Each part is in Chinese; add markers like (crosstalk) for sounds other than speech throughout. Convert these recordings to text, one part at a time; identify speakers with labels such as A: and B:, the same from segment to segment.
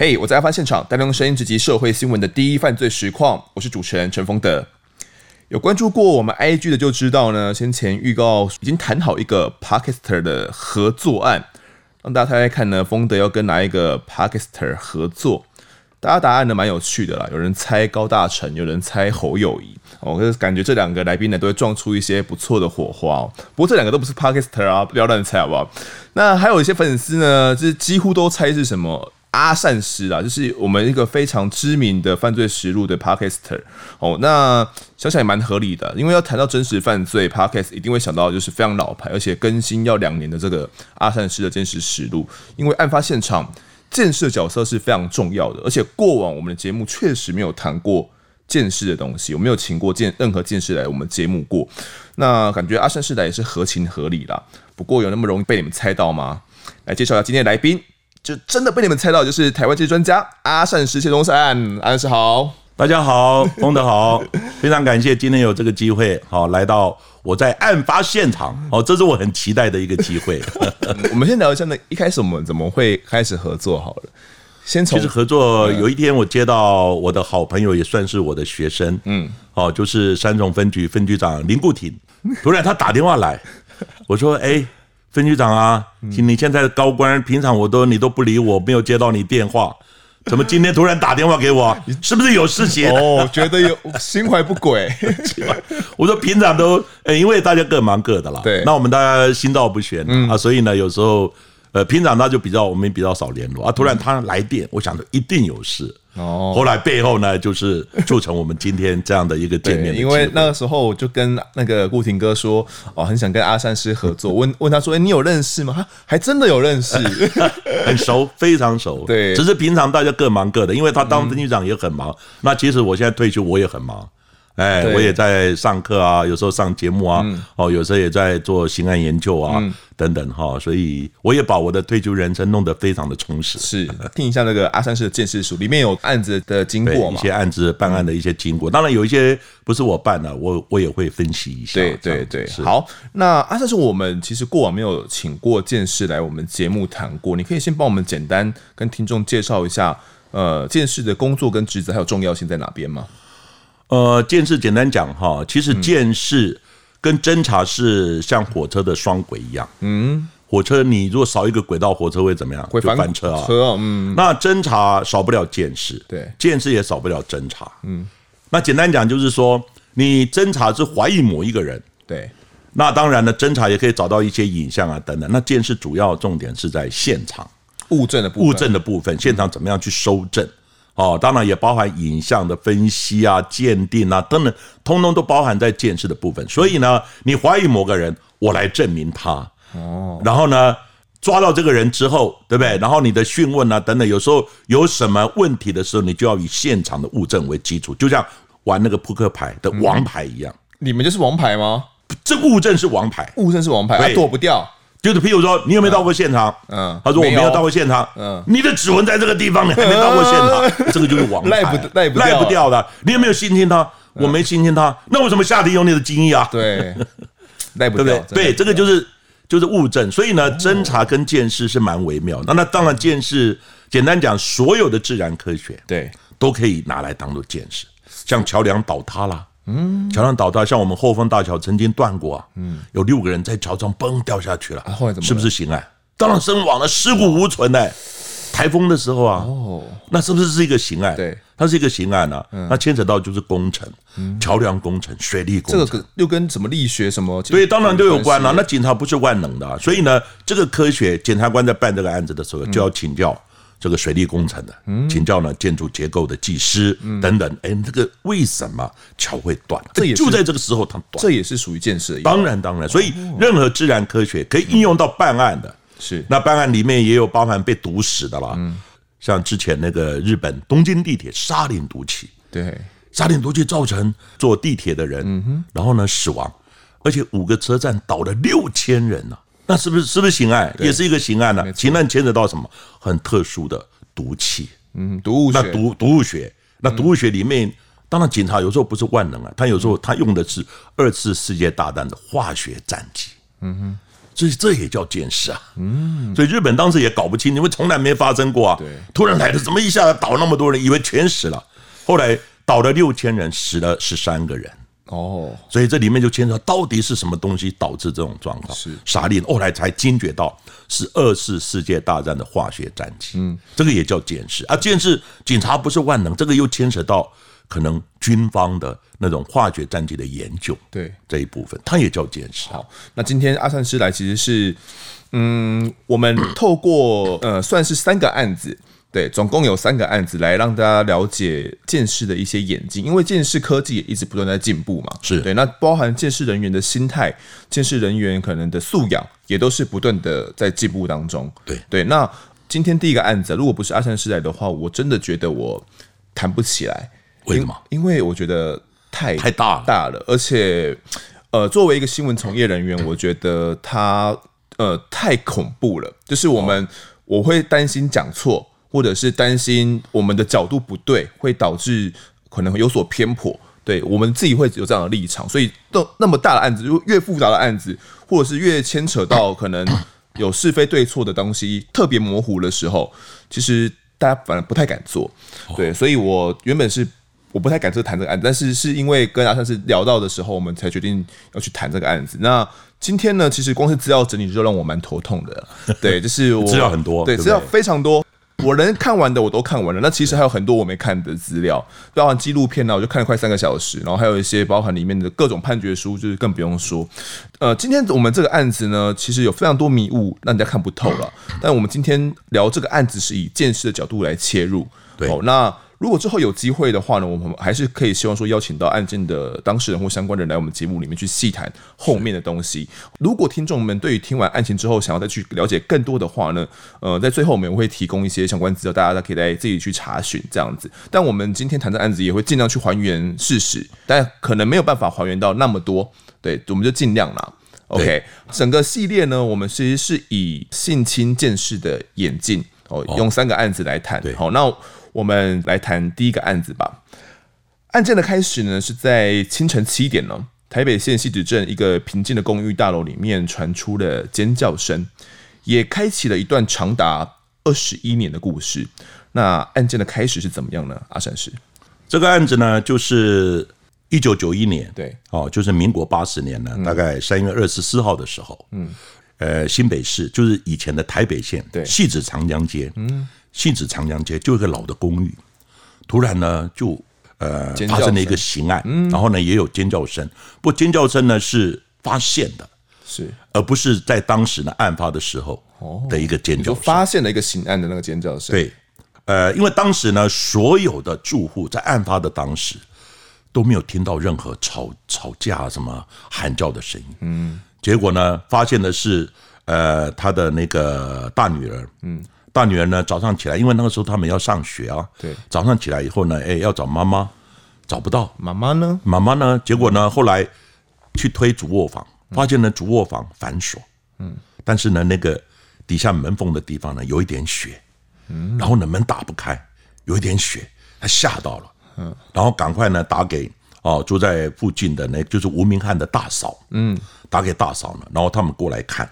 A: 嘿我在案发现场，带您用声音直击社会新闻的第一犯罪实况。我是主持人陈丰德。有关注过我们 IG 的就知道呢，先前预告已经谈好一个 Podcaster 的合作案，让大家猜猜看呢，丰德要跟哪一个 Podcaster 合作？大家答案呢蛮有趣的啦，有人猜高大成，有人猜侯友谊。我、哦、感觉这两个来宾呢都会撞出一些不错的火花哦。不过这两个都不是 Podcaster 啊，不要乱猜好不好？那还有一些粉丝呢，就是几乎都猜是什么？阿善师啊，就是我们一个非常知名的犯罪实录的 Podcaster 哦，那想想也蛮合理的，因为要谈到真实犯罪 Podcast，一定会想到就是非常老牌，而且更新要两年的这个阿善师的真实实录。因为案发现场建设角色是非常重要的，而且过往我们的节目确实没有谈过鉴识的东西，我没有请过鉴任何鉴识来我们节目过。那感觉阿善师来也是合情合理啦。不过有那么容易被你们猜到吗？来介绍一下今天的来宾。就真的被你们猜到，就是台湾这专家阿善师谢东善，阿善师好，
B: 大家好，丰德好，非常感谢今天有这个机会，好来到我在案发现场，哦，这是我很期待的一个机会。(laughs)
A: 我们先聊一下，呢，一开始我们怎么会开始合作？好了，先从
B: 其实合作有一天，我接到我的好朋友，也算是我的学生，嗯，哦，就是三重分局分局长林固廷，(laughs) 突然他打电话来，我说，哎。分局长啊，请你现在的高官，平常我都你都不理我，没有接到你电话，怎么今天突然打电话给我？是不是有事情？(laughs)
A: 哦，觉得有心怀不轨。(laughs)
B: 我说平常都，呃，因为大家各忙各的啦。对，那我们大家心照不宣啊，所以呢，有时候呃，平常他就比较我们比较少联络啊，突然他来电，我想着一定有事。哦，后来背后呢，就是促成我们今天这样的一个见面。
A: 因为那个时候我就跟那个顾廷哥说，哦，很想跟阿善师合作，(laughs) 问问他说，哎，你有认识吗？他还真的有认识，(laughs)
B: 很熟，非常熟。对，只是平常大家各忙各的，因为他当分局长也很忙。那其实我现在退休，我也很忙。哎，我也在上课啊，有时候上节目啊，哦，有时候也在做刑案研究啊，等等哈，所以我也把我的退休人生弄得非常的充实。
A: 是，听一下那个阿善师的鉴识书，里面有案子的经过
B: 一些案子办案的一些经过，当然有一些不是我办的，我我也会分析一下。
A: 对对对，好，那阿善师，我们其实过往没有请过鉴识来我们节目谈过，你可以先帮我们简单跟听众介绍一下，呃，鉴识的工作跟职责还有重要性在哪边吗？
B: 呃，鉴识简单讲哈，其实鉴识跟侦查是像火车的双轨一样。嗯，火车你如果少一个轨道，火车会怎么样？会翻车啊。嗯，那侦查少不了鉴识，对，鉴识也少不了侦查。嗯，那简单讲就是说，你侦查是怀疑某一个人，对，那当然了，侦查也可以找到一些影像啊等等。那鉴识主要重点是在现场
A: 物证的部分
B: 物证的部分，现场怎么样去收证。哦，当然也包含影像的分析啊、鉴定啊等等，通通都包含在鉴识的部分。所以呢，你怀疑某个人，我来证明他。哦，然后呢，抓到这个人之后，对不对？然后你的讯问啊等等，有时候有什么问题的时候，你就要以现场的物证为基础，就像玩那个扑克牌的王牌一样。
A: 你们就是王牌吗？
B: 这物证是王牌，
A: 物证是王牌，它躲不掉。
B: 就是譬如说，你有没有到过现场？嗯，他说我没有到过现场。嗯，你的指纹在这个地方，你还没到过现场，(laughs) 这个就是王牌，赖不赖不赖不掉的。你有没有性侵他？我没性侵他，那为什么下体有你的精液啊？
A: 对，(laughs) 赖不掉。
B: 对，这个就是就是物证。所以呢，侦查跟鉴识是蛮微妙。那那当然，鉴识简单讲，所有的自然科学对都可以拿来当做鉴识，像桥梁倒塌啦。嗯，桥梁倒塌，像我们后方大桥曾经断过啊，嗯，有六个人在桥上崩掉下去了，啊，后来怎么？是不是刑案？当然身亡了，尸骨无存呢。台风的时候啊，哦，那是不是是一个刑案？对，它是一个刑案啊，那牵扯到就是工程，桥梁工程、水利工程，这个
A: 又跟什么力学什么？
B: 对，当然都有关了。那警察不是万能的，所以呢，这个科学检察官在办这个案子的时候就要请教。这个水利工程的，请教呢建筑结构的技师等等，哎，这个为什么桥会断？这也就在这个时候它断，
A: 这也是属于建设。
B: 当然当然，所以任何自然科学可以应用到办案的，是。那办案里面也有包含被毒死的啦，像之前那个日本东京地铁沙林毒气，对，沙林毒气造成坐地铁的人，然后呢死亡，而且五个车站倒了六千人呢。那是不是是不是刑案？也是一个刑案呢？刑案牵扯到什么？很特殊的毒气，嗯，毒物学。那毒毒物学，那毒物学里面，当然警察有时候不是万能啊，他有时候他用的是二次世界大战的化学战剂，嗯哼，所以这也叫见识啊。嗯，所以日本当时也搞不清，因为从来没发生过啊。对，突然来的，怎么一下子倒那么多人，以为全死了，后来倒了六千人，死了十三个人。哦，所以这里面就牵扯到底是什么东西导致这种状况？是啥力？后来才惊觉到是二次世界大战的化学战机。嗯，这个也叫监视啊。监视，警察不是万能，这个又牵扯到可能军方的那种化学战机的研究。对这一部分，它也叫监视。
A: 好，那今天阿善师来其实是，嗯，我们透过呃，算是三个案子。对，总共有三个案子来让大家了解鉴识的一些演进，因为鉴识科技也一直不断在进步嘛。是对，那包含鉴识人员的心态、鉴识人员可能的素养，也都是不断的在进步当中。对对，那今天第一个案子，如果不是阿善师来的话，我真的觉得我谈不起来。
B: 为什么？
A: 因为我觉得太
B: 太大了
A: 大了，而且呃，作为一个新闻从业人员，我觉得他呃太恐怖了，就是我们、哦、我会担心讲错。或者是担心我们的角度不对，会导致可能有所偏颇，对我们自己会有这样的立场，所以都那么大的案子，就越复杂的案子，或者是越牵扯到可能有是非对错的东西特别模糊的时候，其实大家反而不太敢做，对，所以我原本是我不太敢去谈这个案子，但是是因为跟阿三是聊到的时候，我们才决定要去谈这个案子。那今天呢，其实光是资料整理就让我蛮头痛的，对，就是我 (laughs)
B: 资料很多，
A: 对，资料非常多。我能看完的我都看完了，那其实还有很多我没看的资料，包含纪录片呢，我就看了快三个小时，然后还有一些包含里面的各种判决书，就是更不用说。呃，今天我们这个案子呢，其实有非常多迷雾，让人家看不透了。但我们今天聊这个案子是以见识的角度来切入，对，哦，那。如果之后有机会的话呢，我们还是可以希望说邀请到案件的当事人或相关人来我们节目里面去细谈后面的东西。如果听众们对于听完案情之后想要再去了解更多的话呢，呃，在最后我们会提供一些相关资料，大家可以来自己去查询这样子。但我们今天谈的案子也会尽量去还原事实，但可能没有办法还原到那么多，对，我们就尽量啦。OK，整个系列呢，我们其实是以性侵见识的演进哦，用三个案子来谈。好，那。我们来谈第一个案子吧。案件的开始呢，是在清晨七点呢，台北县汐止镇一个平静的公寓大楼里面传出了尖叫声，也开启了一段长达二十一年的故事。那案件的开始是怎么样呢？阿善师，
B: 这个案子呢，就是一九九一年，对，哦，就是民国八十年呢，大概三月二十四号的时候，嗯，呃，新北市就是以前的台北县，对，汐止长江街，嗯。汐止长江街就一个老的公寓，突然呢就呃发生了一个刑案，然后呢也有尖叫声，不过尖叫声呢是发现的，是。而不是在当时呢案发的时候的一个尖叫声，
A: 发现了一个刑案的那个尖叫声。
B: 对，呃，因为当时呢所有的住户在案发的当时都没有听到任何吵吵架什么喊叫的声音，嗯，结果呢发现的是呃他的那个大女儿，嗯。大女儿呢，早上起来，因为那个时候他们要上学啊。对。早上起来以后呢，哎，要找妈妈，找不到。
A: 妈妈呢？
B: 妈妈呢？结果呢，后来去推主卧房，发现呢主卧房反锁。嗯。但是呢，那个底下门缝的地方呢，有一点血。嗯。然后呢，门打不开，有一点血，他吓到了。嗯。然后赶快呢打给哦住在附近的那，就是吴明翰的大嫂。嗯。打给大嫂呢，然后他们过来看。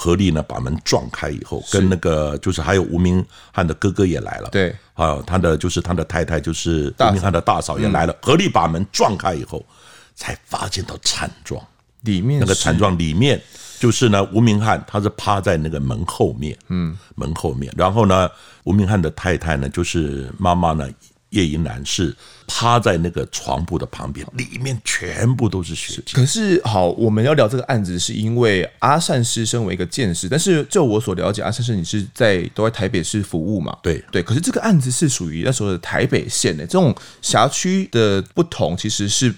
B: 合力呢，把门撞开以后，跟那个就是还有吴明汉的哥哥也来了，对，啊，他的就是他的太太就是吴明汉的大嫂也来了，合力把门撞开以后，才发现到惨状，里面那个惨状里面就是呢，吴明汉他是趴在那个门后面，嗯，门后面，然后呢，吴明汉的太太呢，就是妈妈呢。叶银兰是趴在那个床铺的旁边，里面全部都是血迹。
A: 可是，好，我们要聊这个案子，是因为阿善师身为一个剑士，但是就我所了解，阿善师你是在都在台北市服务嘛？对对。可是这个案子是属于那时候的台北县的，这种辖区的不同，其实是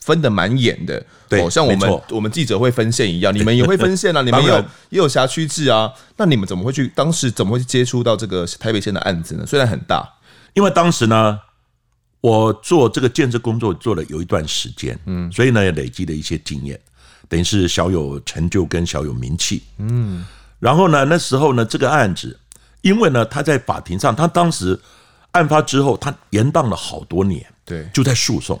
A: 分的蛮严的。对，像我们我们记者会分县一样，你们也会分县啊，(laughs) 你们有也有辖区制啊。那你们怎么会去？当时怎么会去接触到这个台北县的案子呢？虽然很大。
B: 因为当时呢，我做这个建设工作做了有一段时间，嗯，所以呢也累积了一些经验，等于是小有成就跟小有名气，嗯。然后呢，那时候呢，这个案子，因为呢，他在法庭上，他当时案发之后，他延宕了好多年，对，就在诉讼，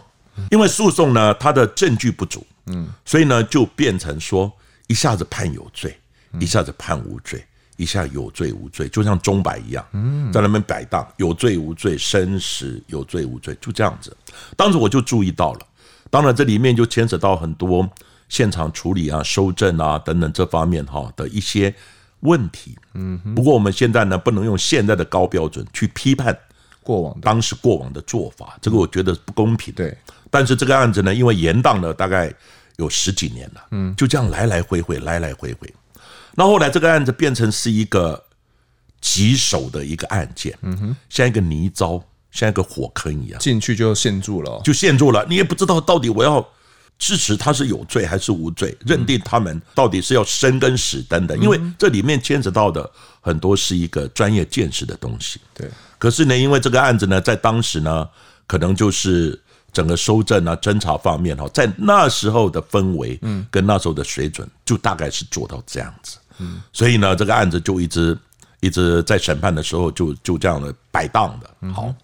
B: 因为诉讼呢，他的证据不足，嗯，所以呢，就变成说一下子判有罪，一下子判无罪，一下有罪无罪，就像钟摆一样，在那边摆荡，有罪无罪，生死有罪无罪，就这样子。当时我就注意到了，当然这里面就牵扯到很多现场处理啊、收证啊等等这方面哈的一些问题。嗯，不过我们现在呢，不能用现在的高标准去批判过往当时过往的做法，这个我觉得不公平。对，但是这个案子呢，因为延宕了大概有十几年了，嗯，就这样来来回回，来来回回。那后来这个案子变成是一个棘手的一个案件，嗯哼，像一个泥沼，像一个火坑一样，
A: 进去就陷住了，
B: 就陷住了。你也不知道到底我要支持他是有罪还是无罪，认定他们到底是要生跟死等等，因为这里面牵扯到的很多是一个专业见识的东西。对，可是呢，因为这个案子呢，在当时呢，可能就是。整个搜证啊、侦查方面哈，在那时候的氛围，嗯，跟那时候的水准，就大概是做到这样子，嗯，所以呢，这个案子就一直一直在审判的时候就就这样的摆荡的。好，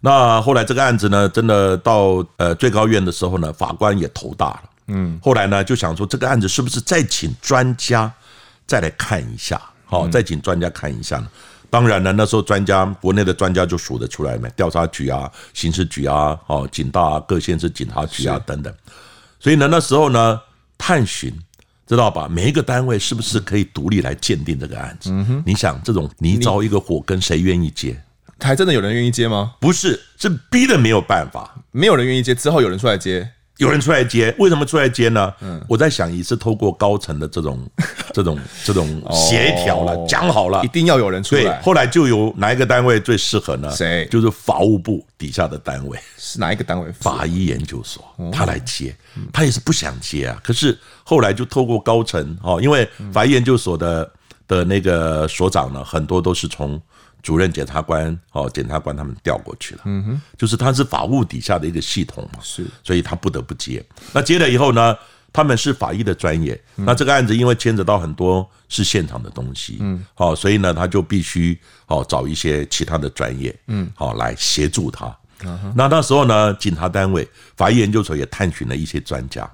B: 那后来这个案子呢，真的到呃最高院的时候呢，法官也头大了，嗯，后来呢就想说这个案子是不是再请专家再来看一下，好，再请专家看一下呢？当然了，那时候专家，国内的专家就数得出来没？调查局啊、刑事局啊、哦、警大啊、各县市警察局啊等等。所以呢，那时候呢，探寻知道吧？每一个单位是不是可以独立来鉴定这个案子？嗯哼。你想，这种泥沼一个火跟谁愿意接？
A: 还真的有人愿意接吗？
B: 不是，是逼得没有办法，
A: 没有人愿意接，之后有人出来接。
B: 有人出来接，为什么出来接呢？嗯，我在想，也是透过高层的这种、(laughs) 这种、这种协调了，讲好了，
A: 一定要有人出来。
B: 对，后来就有哪一个单位最适合呢？谁？就是法务部底下的单位。
A: 是哪一个单位？
B: 法医研究所，他来接，他也是不想接啊。可是后来就透过高层哦，因为法医研究所的的那个所长呢，很多都是从。主任检察官哦，检察官他们调过去了，嗯哼，就是他是法务底下的一个系统嘛，是，所以他不得不接。那接了以后呢，他们是法医的专业，那这个案子因为牵扯到很多是现场的东西，嗯，好，所以呢，他就必须哦找一些其他的专业，嗯，好来协助他。那那时候呢，警察单位、法医研究所也探寻了一些专家，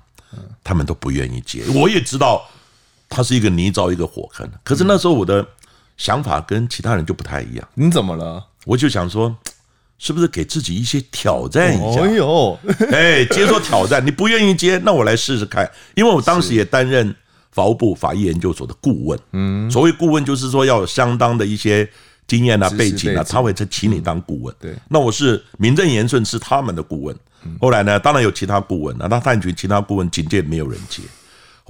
B: 他们都不愿意接。我也知道，他是一个泥沼，一个火坑。可是那时候我的。想法跟其他人就不太一样。
A: 你怎么了？
B: 我就想说，是不是给自己一些挑战一下？
A: 哎呦，(laughs)
B: 哎，接受挑战，你不愿意接，那我来试试看。因为我当时也担任法务部法医研究所的顾问。嗯，所谓顾问就是说要有相当的一些经验啊、背景啊，他会请你当顾问。对，那我是名正言顺是他们的顾问。后来呢，当然有其他顾问，那他探寻其他顾问，警戒没有人接。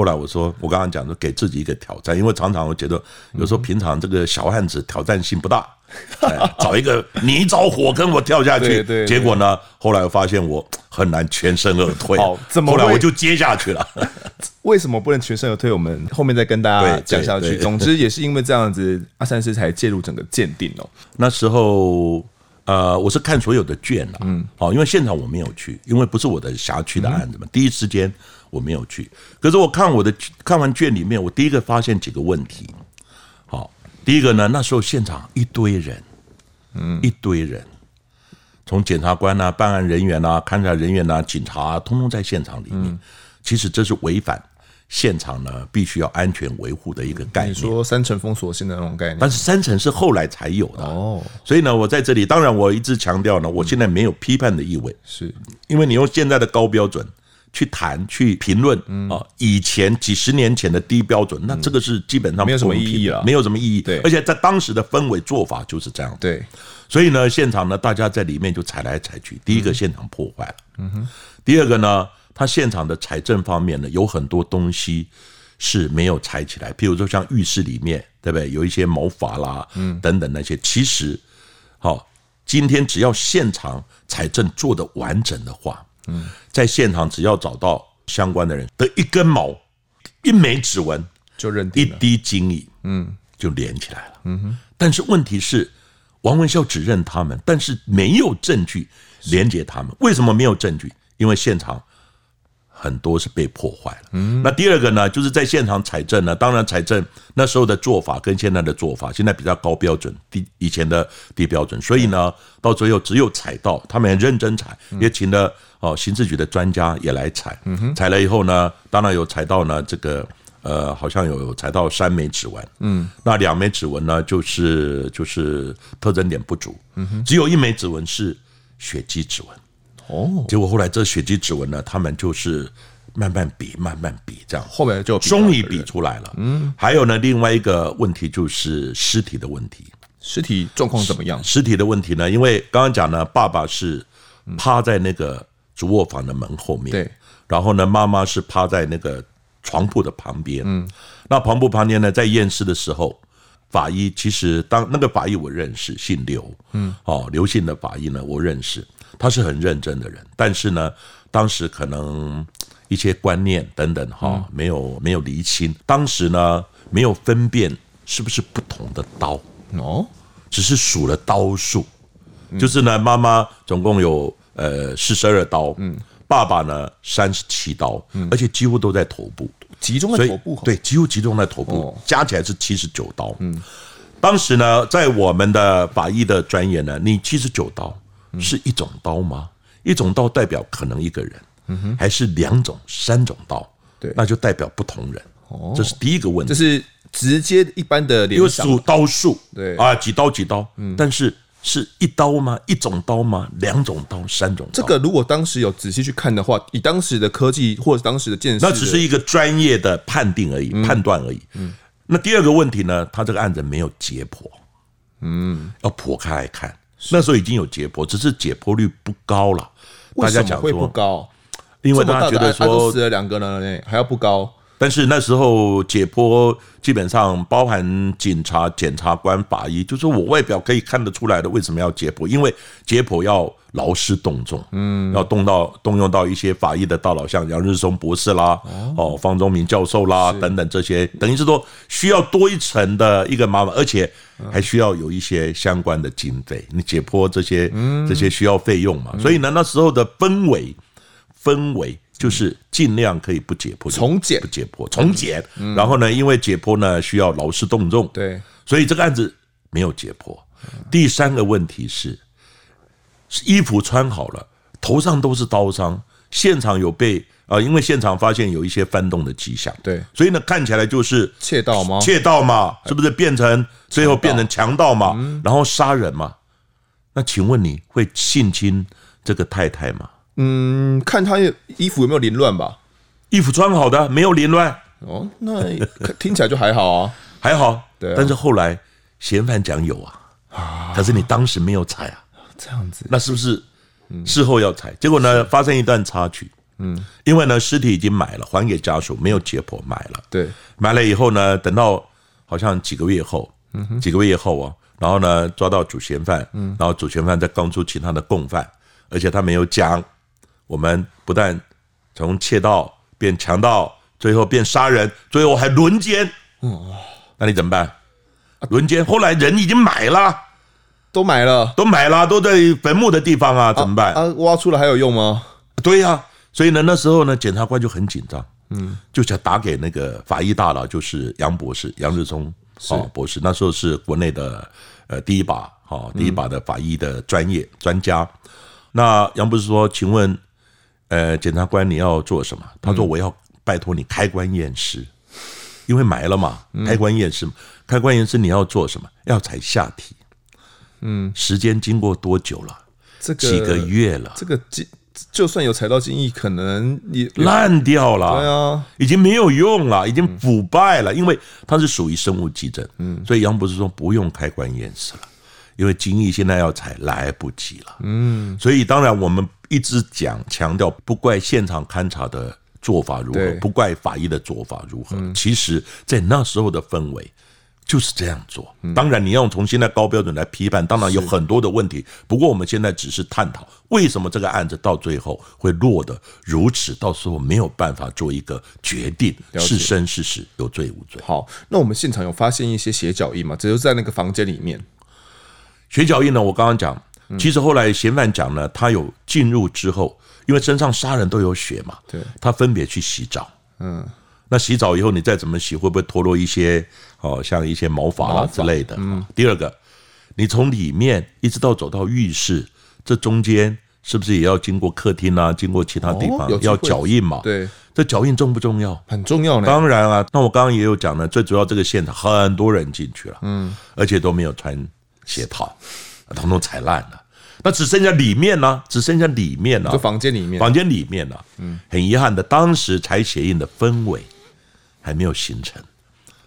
B: 后来我说，我刚刚讲说给自己一个挑战，因为常常我觉得有时候平常这个小案子挑战性不大，(laughs) 找一个泥沼火跟我跳下去，结果呢，后来我发现我很难全身而退。好，怎么后来我就接下去了？(laughs)
A: 为什么不能全身而退？我们后面再跟大家讲下去。总之也是因为这样子，阿三师才介入整个鉴定哦。
B: 那时候呃，我是看所有的卷了，嗯，好，因为现场我没有去，因为不是我的辖区的案子嘛，第一时间。我没有去，可是我看我的看完卷里面，我第一个发现几个问题。好，第一个呢，那时候现场一堆人，嗯，一堆人，从检察官啊、办案人员啊、勘查人员啊、警察啊，通通在现场里面。其实这是违反现场呢必须要安全维护的一个概念。
A: 你说三层封锁性的那种概念，
B: 但是三层是后来才有的哦。所以呢，我在这里，当然我一直强调呢，我现在没有批判的意味，是因为你用现在的高标准。去谈、去评论啊，以前几十年前的低标准，那这个是基本上
A: 没有什么意义了，
B: 没有什么意义。对，而且在当时的氛围做法就是这样。对，所以呢，现场呢，大家在里面就踩来踩去。第一个，现场破坏了。嗯哼。第二个呢，他现场的财政方面呢，有很多东西是没有采起来，譬如说像浴室里面，对不对？有一些毛发啦，嗯，等等那些。其实，好，今天只要现场财政做的完整的话。嗯，在现场只要找到相关的人的一根毛、一枚指纹，就认定一滴精液，嗯，就连起来了。嗯哼。但是问题是，王文孝指认他们，但是没有证据连接他们。为什么没有证据？因为现场。很多是被破坏了。嗯，那第二个呢，就是在现场采证呢。当然，采证那时候的做法跟现在的做法，现在比较高标准，低以前的低标准。所以呢，到最后只有采到，他们也认真采，也请了哦刑事局的专家也来采。嗯哼，采了以后呢，当然有采到呢这个呃，好像有采到三枚指纹，嗯，那两枚指纹呢，就是就是特征点不足，嗯哼，只有一枚指纹是血迹指纹，哦，结果后来这血迹指纹呢，他们就是慢慢比，慢慢比，这样。
A: 后面就
B: 终于比出来了，嗯，还有呢，另外一个问题就是尸体的问题，
A: 尸体状况怎么样？
B: 尸体的问题呢？因为刚刚讲呢，爸爸是趴在那个主卧房的门后面，对，然后呢，妈妈是趴在那个。床铺的旁边，嗯，那床铺旁边呢，在验尸的时候，法医其实当那个法医我认识，姓刘，嗯，哦，刘姓的法医呢，我认识，他是很认真的人，但是呢，当时可能一些观念等等哈，没有没有厘清，当时呢没有分辨是不是不同的刀。哦，只是数了刀数，就是呢，妈妈总共有呃四十二刀，嗯。爸爸呢，三十七刀，而且几乎都在头部，
A: 集中在头部，
B: 对，几乎集中在头部，加起来是七十九刀。嗯，当时呢，在我们的法医的专业呢，你七十九刀是一种刀吗？一种刀代表可能一个人，还是两种、三种刀？对，那就代表不同人。哦，这是第一个问题，
A: 这是直接一般的
B: 因为数刀数，对啊，几刀几刀，嗯，但是。是一刀吗？一种刀吗？两种刀？三种刀？
A: 这个如果当时有仔细去看的话，以当时的科技或者当时的见识，
B: 那只是一个专业的判定而已，嗯、判断而已。嗯。那第二个问题呢？他这个案子没有解剖，嗯，要剖开来看。那时候已经有解剖，只是解剖率不高了。大家讲说
A: 会不高？
B: 因为大家觉得说
A: 死了两个人，还要不高。
B: 但是那时候解剖基本上包含警察、检察官、法医，就是我外表可以看得出来的，为什么要解剖？因为解剖要劳师动众，嗯，要动到动用到一些法医的大佬，像杨日松博士啦，哦，方忠明教授啦等等这些，等于是说需要多一层的一个麻烦，而且还需要有一些相关的经费，你解剖这些这些需要费用嘛，所以呢，那时候的氛围氛围。就是尽量可以不解剖，
A: 从简。
B: 不解剖，从简。然后呢，因为解剖呢需要劳师动众，对，所以这个案子没有解剖。第三个问题是，衣服穿好了，头上都是刀伤，现场有被啊，因为现场发现有一些翻动的迹象，对，所以呢看起来就是
A: 窃盗吗？
B: 窃盗嘛，是不是变成最后变成强盗嘛？然后杀人嘛？那请问你会性侵这个太太吗？
A: 嗯，看他衣服有没有凌乱吧？
B: 衣服穿好的，没有凌乱。
A: 哦，那听起来就还好啊，(laughs)
B: 还好。对，但是后来嫌犯讲有啊，啊，可是你当时没有踩啊，
A: 这样子，
B: 那是不是事后要采？结果呢，发生一段插曲。嗯，因为呢，尸体已经买了，还给家属，没有解剖，买了。对，买了以后呢，等到好像几个月后，嗯，几个月后啊，然后呢，抓到主嫌犯，嗯，然后主嫌犯再供出其他的共犯，而且他没有讲。我们不但从窃盗变强盗，最后变杀人，最后还轮奸。嗯，那你怎么办？轮奸，后来人已经买了，
A: 都埋了，
B: 都埋了，都在坟墓的地方啊，怎么办？
A: 啊，挖出来还有用吗？
B: 对呀，所以呢，那时候呢，检察官就很紧张，嗯，就想打给那个法医大佬，就是杨博士，杨日松哦博士，那时候是国内的呃第一把哈第一把的法医的专业专家。那杨博士说，请问。呃，检察官，你要做什么？他说：“我要拜托你开棺验尸，因为埋了嘛，开棺验尸。开棺验尸你要做什么？要采下体。嗯，时间经过多久了？这个几个月了。这个
A: 精就算有踩到精液，可能也
B: 烂掉了。
A: 对啊，
B: 已经没有用了，已经腐败了，因为它是属于生物基证。嗯，所以杨博士说不用开棺验尸了。”因为精液现在要采来不及了，嗯，所以当然我们一直讲强调，不怪现场勘查的做法如何，不怪法医的做法如何，其实，在那时候的氛围就是这样做。当然，你要从现在高标准来批判，当然有很多的问题。不过，我们现在只是探讨为什么这个案子到最后会落得如此，到时候没有办法做一个决定，是生是死，有罪无罪。
A: 好，那我们现场有发现一些血脚印吗？只有在那个房间里面。
B: 血脚印呢？我刚刚讲，其实后来嫌犯讲呢，他有进入之后，因为身上杀人都有血嘛，对，他分别去洗澡，嗯，那洗澡以后你再怎么洗，会不会脱落一些哦，像一些毛发啊之类的？嗯，第二个，你从里面一直到走到浴室，这中间是不是也要经过客厅啊，经过其他地方要脚印嘛？对，这这脚印重不重要？
A: 很重要呢。
B: 当然啊，那我刚刚也有讲了，最主要这个现场很多人进去了，嗯，而且都没有穿鞋套，统统踩烂了。那只剩下里面呢、啊？只剩下里面呢、啊？
A: 就房间里面，
B: 房间里面呢、啊？嗯，很遗憾的，当时踩鞋印的氛围还没有形成。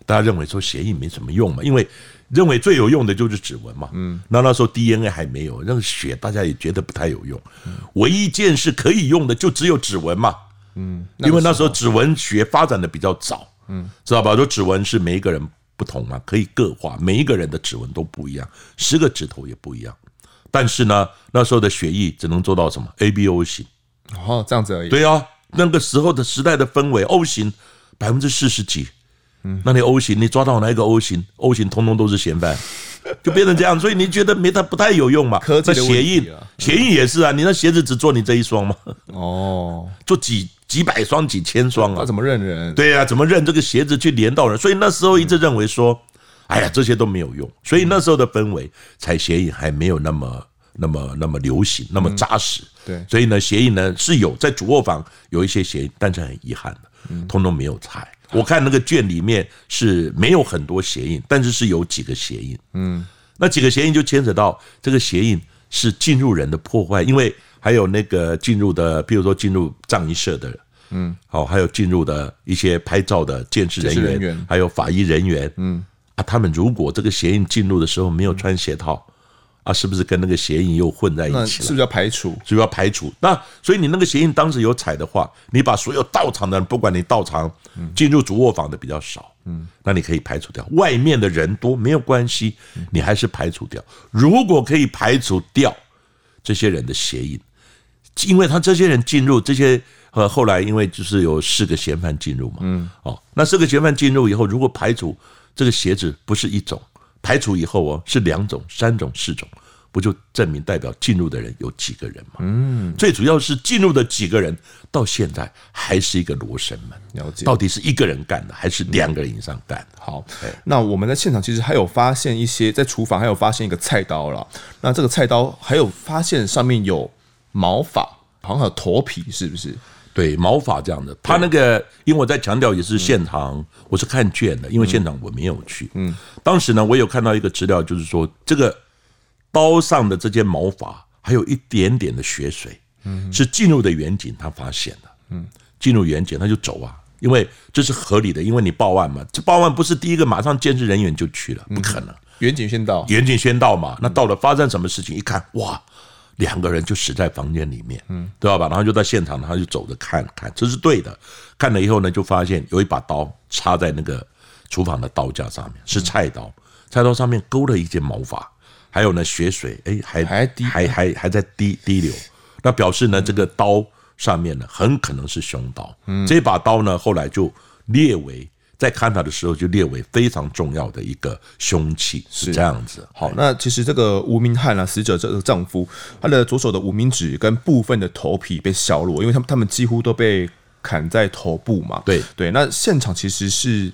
B: 大家认为说血印没什么用嘛？因为认为最有用的就是指纹嘛。嗯，那那时候 DNA 还没有，那个血大家也觉得不太有用。唯一一件事可以用的就只有指纹嘛。嗯，因为那时候指纹学发展的比较早。嗯，知道吧？说指纹是每一个人不同嘛，可以个化，每一个人的指纹都不一样，十个指头也不一样。但是呢，那时候的血液只能做到什么 A B O 型，
A: 哦，这样子而已。
B: 对啊，那个时候的时代的氛围，O 型百分之四十几，嗯，那你 O 型，你抓到哪一个 O 型，O 型通通都是嫌犯，(laughs) 就变成这样。所以你觉得没它不太有用嘛？那鞋印，鞋印也是啊，你那鞋子只做你这一双嘛？(laughs) 哦，做几几百双、几千双啊？
A: 那怎么认人？
B: 对啊，怎么认这个鞋子去连到人？所以那时候一直认为说。哎呀，这些都没有用，所以那时候的氛围，踩鞋印还没有那么、那么、那么流行，那么扎实。
A: 对，
B: 所以呢，鞋印呢是有在主卧房有一些鞋印，但是很遗憾的，通通没有拆。我看那个卷里面是没有很多鞋印，但是是有几个鞋印。嗯，那几个鞋印就牵扯到这个鞋印是进入人的破坏，因为还有那个进入的，比如说进入藏医社的人，嗯，好，还有进入的一些拍照的鉴识人员，还有法医人员，嗯。啊，他们如果这个鞋印进入的时候没有穿鞋套，啊，是不是跟那个鞋印又混在一起了？
A: 是不是要排除？
B: 是不是要排除？那所以你那个鞋印当时有踩的话，你把所有到场的人，不管你到场进入主卧房的比较少，嗯，那你可以排除掉。外面的人多没有关系，你还是排除掉。如果可以排除掉这些人的鞋印，因为他这些人进入这些呃，后来因为就是有四个嫌犯进入嘛，嗯，哦，那四个嫌犯进入以后，如果排除。这个鞋子不是一种，排除以后哦，是两种、三种、四种，不就证明代表进入的人有几个人吗？嗯，最主要是进入的几个人到现在还是一个罗生门。了解，到底是一个人干的还是两个人以上干的？
A: 好，那我们在现场其实还有发现一些，在厨房还有发现一个菜刀了。那这个菜刀还有发现上面有毛发，好像有头皮，是不是？
B: 对毛发这样的，他那个，因为我在强调也是现场，我是看卷的，因为现场我没有去。嗯，当时呢，我有看到一个资料，就是说这个刀上的这些毛发还有一点点的血水，嗯，是进入的远景他发现的。嗯，进入远景他就走啊，因为这是合理的，因为你报案嘛，这报案不是第一个马上监视人员就去了，不可能。
A: 远景先到，
B: 远景先到嘛，那到了发生什么事情？一看，哇！两个人就死在房间里面，嗯，知道吧？然后就在现场，他就走着看看，这是对的。看了以后呢，就发现有一把刀插在那个厨房的刀架上面，是菜刀。菜刀上面勾了一件毛发，还有呢血水，哎，还还还还还在滴滴流。那表示呢，这个刀上面呢很可能是凶刀。嗯，这把刀呢后来就列为。在看他的时候，就列为非常重要的一个凶器，是这样子。
A: 好，那其实这个吴明汉啊，死者这个丈夫，他的左手的无名指跟部分的头皮被削落，因为他们他们几乎都被砍在头部嘛。
B: 对
A: 对，那现场其实是。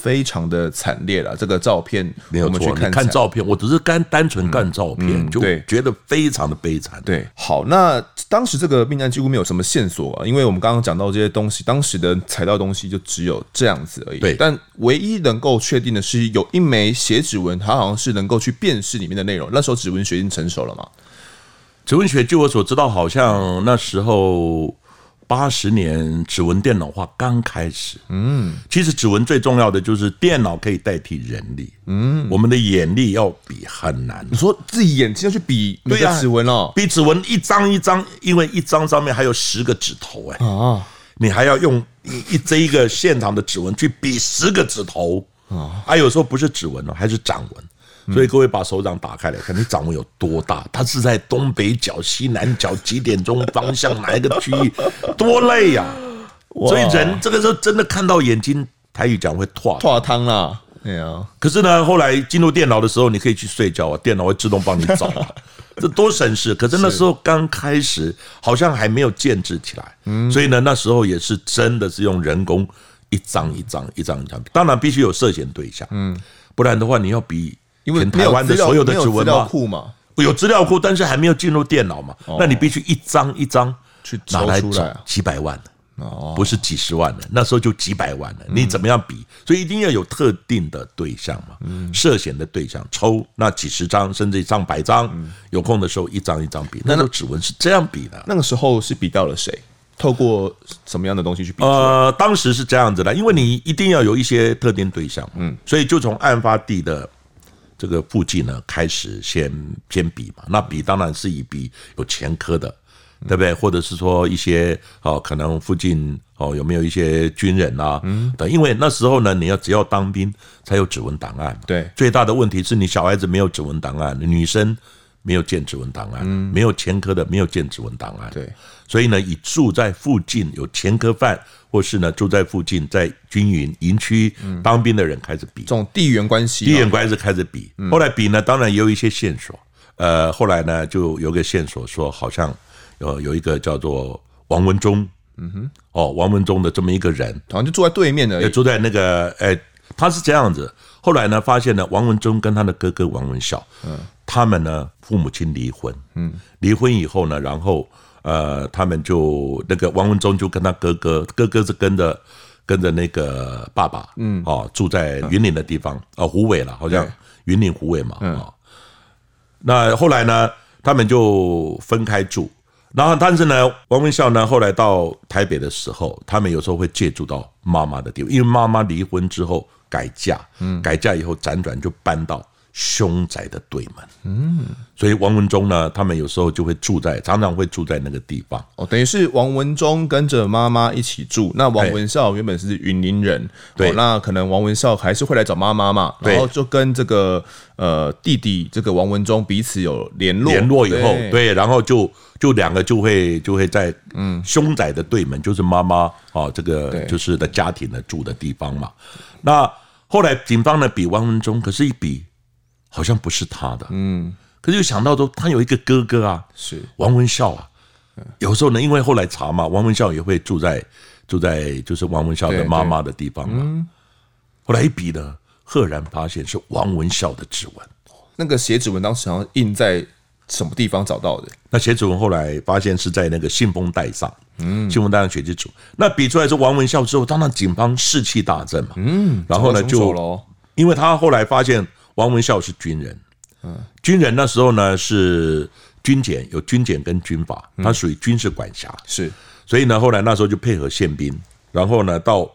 A: 非常的惨烈了，这个照片
B: 没有错。看，看照片，我只是干单纯看照片，嗯嗯、就觉得非常的悲惨。
A: 对，好，那当时这个命案几乎没有什么线索啊，因为我们刚刚讲到这些东西，当时的采到东西就只有这样子而已。
B: 对，
A: 但唯一能够确定的是，有一枚血指纹，它好像是能够去辨识里面的内容。那时候指纹学已经成熟了嘛？
B: 指纹学，据我所知道，好像那时候。八十年指纹电脑化刚开始，嗯，其实指纹最重要的就是电脑可以代替人力，嗯，我们的眼力要比很难。
A: 你说自己眼睛要去比对呀，指纹哦，
B: 比指纹一张一张，因为一张上面还有十个指头，哎，啊，你还要用一这一个现场的指纹去比十个指头，啊，还有时候不是指纹哦，还是掌纹。所以各位把手掌打开来看，你掌纹有多大？它是在东北角、西南角几点钟方向哪一个区域？多累呀！所以人这个时候真的看到眼睛，台语讲会脱
A: 脱汤了。哎呀，
B: 可是呢，后来进入电脑的时候，你可以去睡觉啊，电脑会自动帮你找，(laughs) 这多省事。可是那时候刚开始，好像还没有建制起来，所以呢，那时候也是真的是用人工一张一张、一张一张，当然必须有涉嫌对象，嗯，不然的话你要比。
A: 因为
B: 台湾的所有的指纹
A: 库嘛，
B: 有资料库，但是还没有进入电脑嘛，那你必须一张一张
A: 去拿来找
B: 几百万，哦，不是几十万的，那时候就几百万的。你怎么样比？所以一定要有特定的对象嘛，涉嫌的对象抽那几十张甚至上百张，有空的时候一张一张比。那时候指纹是这样比的。
A: 那个时候是比到了谁？透过什么样的东西去比？
B: 呃，当时是这样子的，因为你一定要有一些特定对象，嗯，所以就从案发地的这个附近呢开始先先比嘛。那比当然是以比有前科的。对不对？或者是说一些哦，可能附近哦有没有一些军人啊？嗯，等，因为那时候呢，你要只要当兵才有指纹档案。
A: 对，
B: 最大的问题是你小孩子没有指纹档案，女生没有建指纹档案，嗯，没有前科的没有建指纹档案。
A: 对，
B: 所以呢，以住在附近有前科犯，或是呢住在附近在军营营区当兵的人开始比，
A: 这种地缘关系，
B: 地缘关系开始比。后来比呢，当然也有一些线索。呃，后来呢，就有个线索说好像。有有一个叫做王文忠，嗯哼，哦，王文忠的这么一个人，
A: 好像就住在对面的，
B: 也住在那个，哎，他是这样子。后来呢，发现呢，王文忠跟他的哥哥王文孝，嗯，他们呢，父母亲离婚，嗯，离婚以后呢，然后呃，他们就那个王文忠就跟他哥哥，哥哥是跟着跟着那个爸爸，嗯，哦，住在云林的地方，哦，湖尾了，好像云林湖尾嘛，啊，那后来呢，他们就分开住。然后，但是呢，王文孝呢，后来到台北的时候，他们有时候会借住到妈妈的地方，因为妈妈离婚之后改嫁，嗯，改嫁以后辗转就搬到凶宅的对门，嗯，所以王文忠呢，他们有时候就会住在，常常会住在那个地方。
A: 哦，等于是王文忠跟着妈妈一起住。那王文孝原本是云林人，对，那可能王文孝还是会来找妈妈嘛，然后就跟这个呃弟弟这个王文忠彼此有联络，
B: 联络以后，对，然后就。就两个就会就会在嗯凶宅的对门，就是妈妈啊这个就是的家庭的住的地方嘛。那后来警方呢比王文忠，可是一比好像不是他的，嗯，可是又想到说他有一个哥哥啊，是王文孝啊。有时候呢，因为后来查嘛，王文孝也会住在住在就是王文孝的妈妈的地方嘛。后来一比呢，赫然发现是王文孝的指纹，
A: 那个血指纹当时好像印在。什么地方找到的？
B: 那血指纹后来发现是在那个信封袋上，嗯，信封袋上血迹组。那比出来是王文孝之后，当然警方士气大振嘛，嗯，然后呢就，因为他后来发现王文孝是军人，嗯，军人那时候呢是军检，有军检跟军法，他属于军事管辖，
A: 是，
B: 所以呢后来那时候就配合宪兵，然后呢到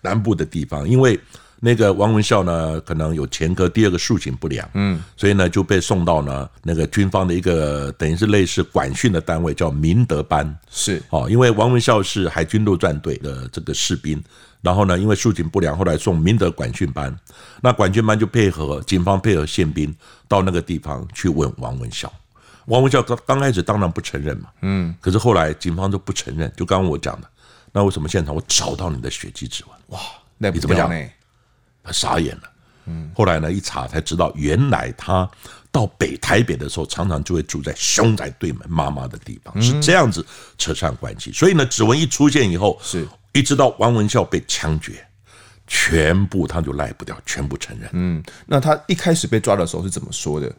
B: 南部的地方，因为。那个王文孝呢，可能有前科，第二个素行不良，嗯，所以呢就被送到呢那个军方的一个等于是类似管训的单位，叫明德班，
A: 是。
B: 哦，因为王文孝是海军陆战队的这个士兵，然后呢因为素行不良，后来送明德管训班，那管训班就配合警方配合宪兵到那个地方去问王文孝，王文孝刚刚开始当然不承认嘛，嗯，可是后来警方都不承认，就刚刚我讲的，那为什么现场我找到你的血迹指纹？哇，
A: 那你怎么讲？呢？
B: 他傻眼了，嗯，后来呢一查才知道，原来他到北台北的时候，常常就会住在凶宅对门妈妈的地方，是这样子扯上关系。所以呢，指纹一出现以后，是一直到王文孝被枪决，全部他就赖不掉，全部承认。
A: 嗯，那他一开始被抓的时候是怎么说的？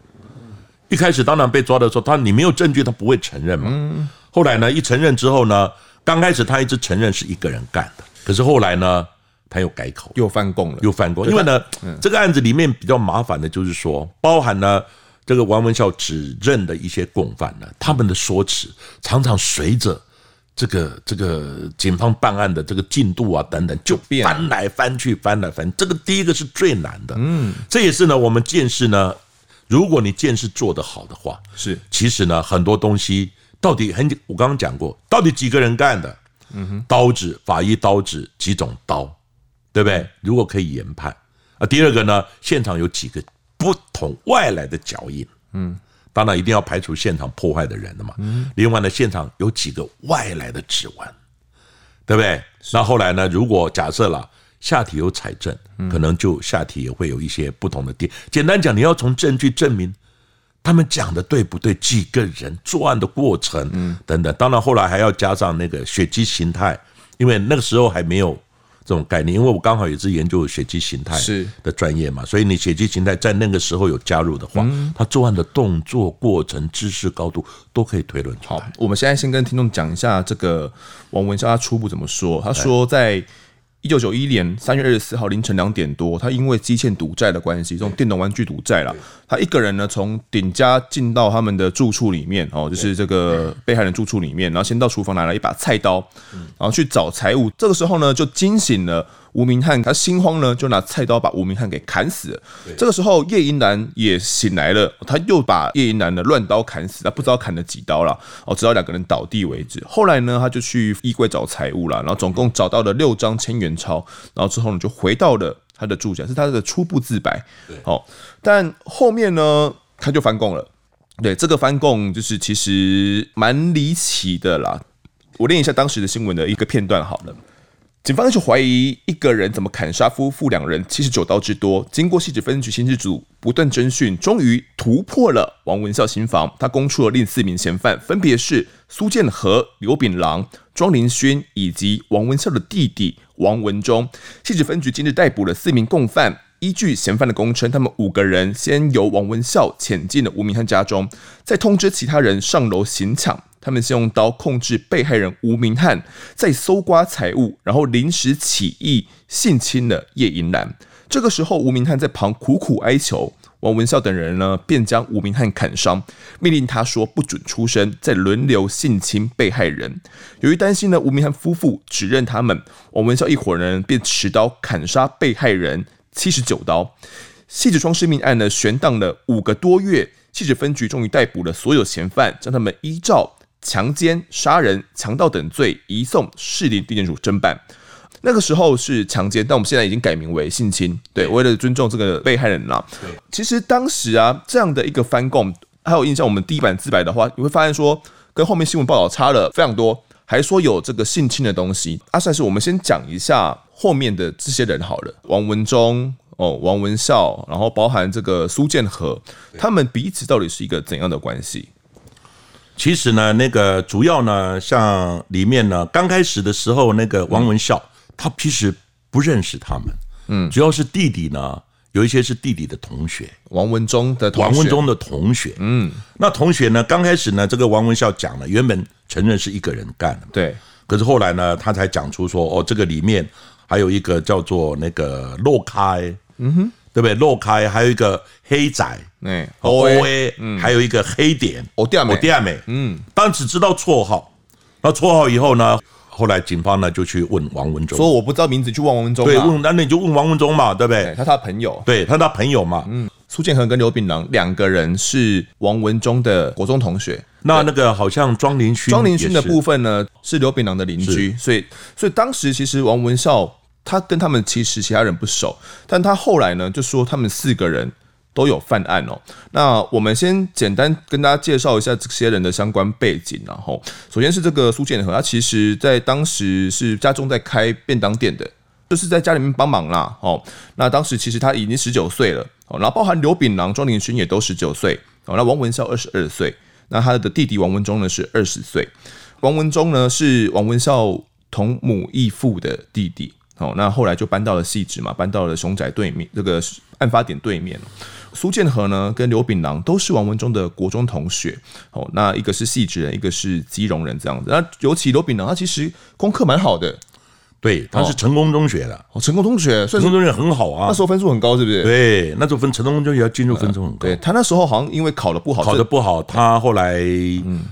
B: 一开始当然被抓的时候，他你没有证据，他不会承认嘛。嗯，后来呢，一承认之后呢，刚开始他一直承认是一个人干的，可是后来呢？他又改口，
A: 又翻供了，
B: 又翻供。因为呢，这个案子里面比较麻烦的，就是说，包含了这个王文孝指认的一些共犯呢，他们的说辞常常随着这个这个警方办案的这个进度啊等等，就翻来翻去，翻来翻。这个第一个是最难的，嗯，这也是呢，我们见识呢，如果你见识做得好的话，是。其实呢，很多东西到底很，我刚刚讲过，到底几个人干的？嗯哼，刀子，法医刀子，几种刀。对不对？如果可以研判啊，第二个呢，现场有几个不同外来的脚印，嗯，当然一定要排除现场破坏的人了嘛。嗯，另外呢，现场有几个外来的指纹，对不对？那后来呢，如果假设了下体有采证，可能就下体也会有一些不同的点。简单讲，你要从证据证明他们讲的对不对？几个人作案的过程，嗯，等等。当然后来还要加上那个血迹形态，因为那个时候还没有。这种概念，因为我刚好也是研究血迹形态是的专业嘛，所以你血迹形态在那个时候有加入的话，嗯、他作案的动作过程、知识高度都可以推论出来。
A: 好，我们现在先跟听众讲一下这个王文孝他初步怎么说。他说在。一九九一年三月二十四号凌晨两点多，他因为积欠赌债的关系，这种电动玩具赌债了，他一个人呢从顶家进到他们的住处里面哦，就是这个被害人住处里面，然后先到厨房拿了一把菜刀，然后去找财物。这个时候呢，就惊醒了。吴明翰他心慌呢，就拿菜刀把吴明翰给砍死了。这个时候叶银男也醒来了，他又把叶银男的乱刀砍死，他不知道砍了几刀了哦，直到两个人倒地为止。后来呢，他就去衣柜找财物了，然后总共找到了六张千元钞，然后之后呢就回到了他的住家，是他的初步自白。好，但后面呢他就翻供了。对，这个翻供就是其实蛮离奇的啦。我念一下当时的新闻的一个片段好了。警方就怀疑一个人怎么砍杀夫妇两人七十九刀之多。经过汐止分局刑事组不断侦讯，终于突破了王文孝心房。他供出了另四名嫌犯，分别是苏建和、刘炳郎、庄林勋以及王文孝的弟弟王文忠。汐止分局今日逮捕了四名共犯。依据嫌犯的供称，他们五个人先由王文孝潜进了吴明翰家中，再通知其他人上楼行抢。他们先用刀控制被害人吴明翰，再搜刮财物，然后临时起意性侵了叶银兰。这个时候，吴明翰在旁苦苦哀求，王文孝等人呢便将吴明翰砍伤，命令他说不准出声，再轮流性侵被害人。由于担心呢吴明翰夫妇指认他们，王文孝一伙人便持刀砍杀被害人七十九刀。汐止双尸命案呢悬档了五个多月，汐止分局终于逮捕了所有嫌犯，将他们依照。强奸、杀人、强盗等罪移送士林地检署侦办。那个时候是强奸，但我们现在已经改名为性侵。对，为了尊重这个被害人啦。其实当时啊，这样的一个翻供，还有印象，我们第一版自白的话，你会发现说，跟后面新闻报道差了非常多，还说有这个性侵的东西。阿善是，我们先讲一下后面的这些人好了。王文忠、哦，王文孝，然后包含这个苏建和，他们彼此到底是一个怎样的关系？
B: 其实呢，那个主要呢，像里面呢，刚开始的时候，那个王文孝，他其实不认识他们，嗯，主要是弟弟呢，有一些是弟弟的同学，
A: 王文忠的同学，
B: 王文忠的同学，嗯，那同学呢，刚开始呢，这个王文孝讲了，原本承认是一个人干的，
A: 对，
B: 可是后来呢，他才讲出说，哦，这个里面还有一个叫做那个洛开，嗯哼。对不对？洛开还有一个黑仔，哎，O A，嗯，还有一个黑点，
A: 哦，第二美，
B: 哦，第二美，嗯，当时只知道绰号，那绰号以后呢，后来警方呢就去问王文忠，
A: 说我不知道名字，去问王文忠，
B: 对，问，那你就问王文忠嘛，对不对？
A: 他他朋友，
B: 对，他他朋友嘛，嗯，
A: 苏建恒跟刘炳郎两个人是王文忠的国中同学，
B: 那那个好像庄林勋，
A: 庄林勋的部分呢是刘炳郎的邻居，所以所以当时其实王文孝。他跟他们其实其他人不熟，但他后来呢就说他们四个人都有犯案哦。那我们先简单跟大家介绍一下这些人的相关背景，然后首先是这个苏建和，他其实在当时是家中在开便当店的，就是在家里面帮忙啦。哦，那当时其实他已经十九岁了，哦，然后包含刘炳郎、庄林勋也都十九岁，哦，那王文孝二十二岁，那他的弟弟王文忠呢是二十岁，王文忠呢是王文孝同母异父的弟弟。哦，那后来就搬到了汐止嘛，搬到了凶宅对面，这个案发点对面。苏建和呢，跟刘炳郎都是王文忠的国中同学。哦，那一个是汐止人，一个是基隆人，这样子。那尤其刘炳郎，他其实功课蛮好的，
B: 对，他是成功中学的。
A: 哦，成功中学，
B: 成功中学很好啊，
A: 那时候分数很高，是不是？
B: 对，那时候分成功中学要进入分数很高。
A: 对，他那时候好像因为考的不好，
B: 考的不好，他后来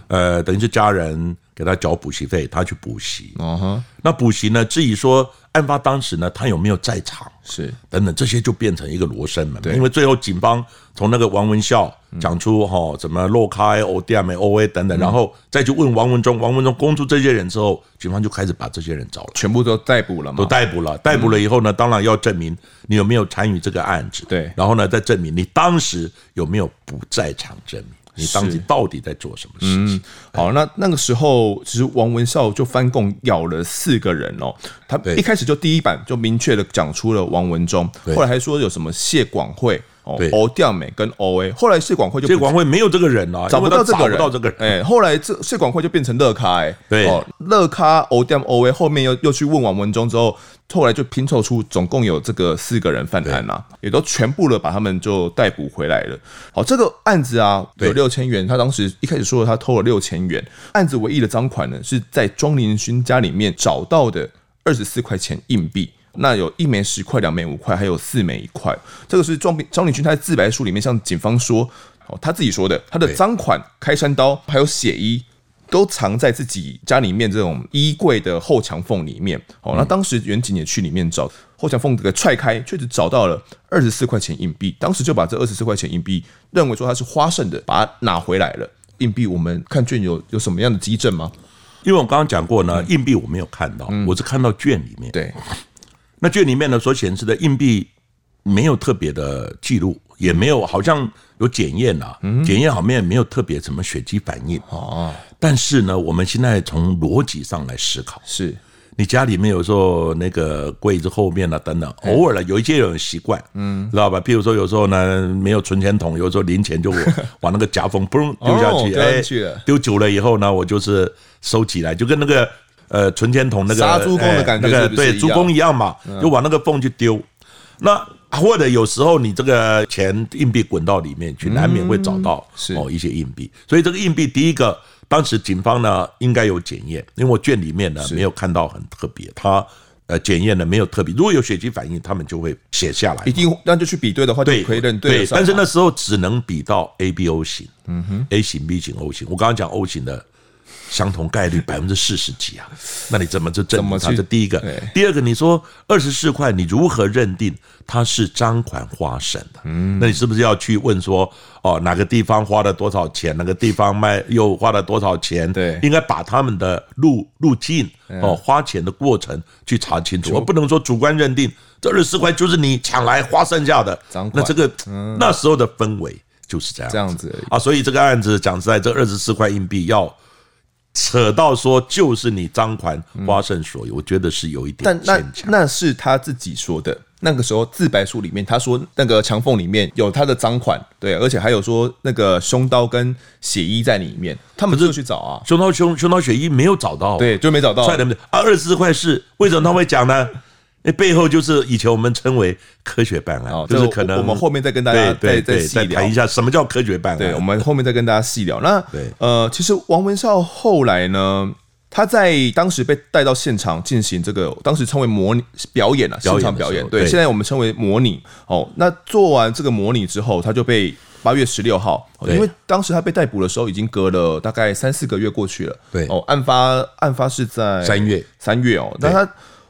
B: 呃，等于是家人给他缴补习费，他去补习。嗯哼，那补习呢，至于说。案发当时呢，他有没有在场？是等等，这些就变成一个罗生门。对，因为最后警方从那个王文孝讲出哈，怎么洛开、O D M、O A 等等，然后再去问王文忠，王文忠供出这些人之后，警方就开始把这些人找了，
A: 全部都逮捕了嘛？
B: 都逮捕了，逮捕了以后呢，当然要证明你有没有参与这个案子。
A: 对，
B: 然后呢，再证明你当时有没有不在场证明。你当时到底在做什么事情？
A: 嗯、好，那那个时候其实王文孝就翻供咬了四个人哦。他一开始就第一版就明确的讲出了王文忠，后来还说有什么谢广惠，哦，欧调美跟欧 A，后来谢广辉就
B: 谢广辉没有这个人啊，
A: 找不到这个人，
B: 找不到这个人。
A: 哎，后来这谢广辉就变成乐咖，哎，
B: 对，
A: 乐咖欧调 O A，后面又又去问王文忠之后，后来就拼凑出总共有这个四个人犯案呐，也都全部的把他们就逮捕回来了。好，这个案子啊有六千元，他当时一开始说了他偷了六千元，案子唯一的赃款呢是在庄林勋家里面找到的二十四块钱硬币。那有一枚十块，两枚五块，还有四枚一块。这个是庄庄林勋他在自白书里面向警方说，哦，他自己说的，他的赃款、开山刀还有血衣都藏在自己家里面这种衣柜的后墙缝里面。哦，那当时员警也去里面找后墙缝给踹开，确实找到了二十四块钱硬币。当时就把这二十四块钱硬币认为说它是花剩的，把它拿回来了。硬币我们看卷有有什么样的基证吗？
B: 因为我刚刚讲过呢，硬币我没有看到，我是看到卷里面。
A: 对。
B: 那卷里面呢，所显示的硬币没有特别的记录，也没有好像有检验啊，检验好面没有特别什么血迹反应哦。但是呢，我们现在从逻辑上来思考，是你家里面有时候那个柜子后面啊等等，偶尔呢有一些人习惯，嗯，知道吧？譬如说有时候呢没有存钱筒，有时候零钱就 (laughs) 往那个夹缝嘣丢下去，哎，丢久了以后呢，我就是收起来，就跟那个。呃，存钱筒那个
A: 杀猪工的感觉
B: 那个对猪工一样嘛，就往那个缝去丢。那或者有时候你这个钱硬币滚到里面去，难免会找到哦一些硬币。所以这个硬币，第一个，当时警方呢应该有检验，因为我卷里面呢没有看到很特别，他呃检验呢没有特别。如果有血迹反应，他们就会写下来，
A: 一定那就去比对的话，就可以认对。
B: 但是那时候只能比到 A、B、O 型，嗯哼，A 型、B 型、O 型。我刚刚讲 O 型的。相同概率百分之四十几啊，那你怎么就证明它？这第一个，第二个，你说二十四块，你如何认定它是赃款花胜的？嗯，那你是不是要去问说，哦，哪个地方花了多少钱，哪个地方卖又花了多少钱？对，应该把他们的路路径哦，花钱的过程去查清楚，我不能说主观认定这二十四块就是你抢来花剩下的。那这个那时候的氛围就是这样这样子啊，所以这个案子讲实在，这二十四块硬币要。扯到说就是你赃款花胜所有，我觉得是有一点。
A: 但那那是他自己说的，那个时候自白书里面他说那个墙缝里面有他的赃款，对，而且还有说那个凶刀跟血衣在里面，他们就去找啊，
B: 凶刀凶凶刀血衣没有找到，
A: 对，就没找到？
B: 啊，二十四块是为什么他会讲呢？那背后就是以前我们称为科学办案，就是可能
A: 我们后面再跟大家再再细聊
B: 谈一下什么叫科学办案。
A: 对，我们后面再跟大家细聊。那呃，其实王文孝后来呢，他在当时被带到现场进行这个当时称为模拟表演啊，现场表演。对，现在我们称为模拟。哦，那做完这个模拟之后，他就被八月十六号，因为当时他被逮捕的时候已经隔了大概三四个月过去了。对，哦，案发案发是在
B: 三月
A: 三月哦，那他。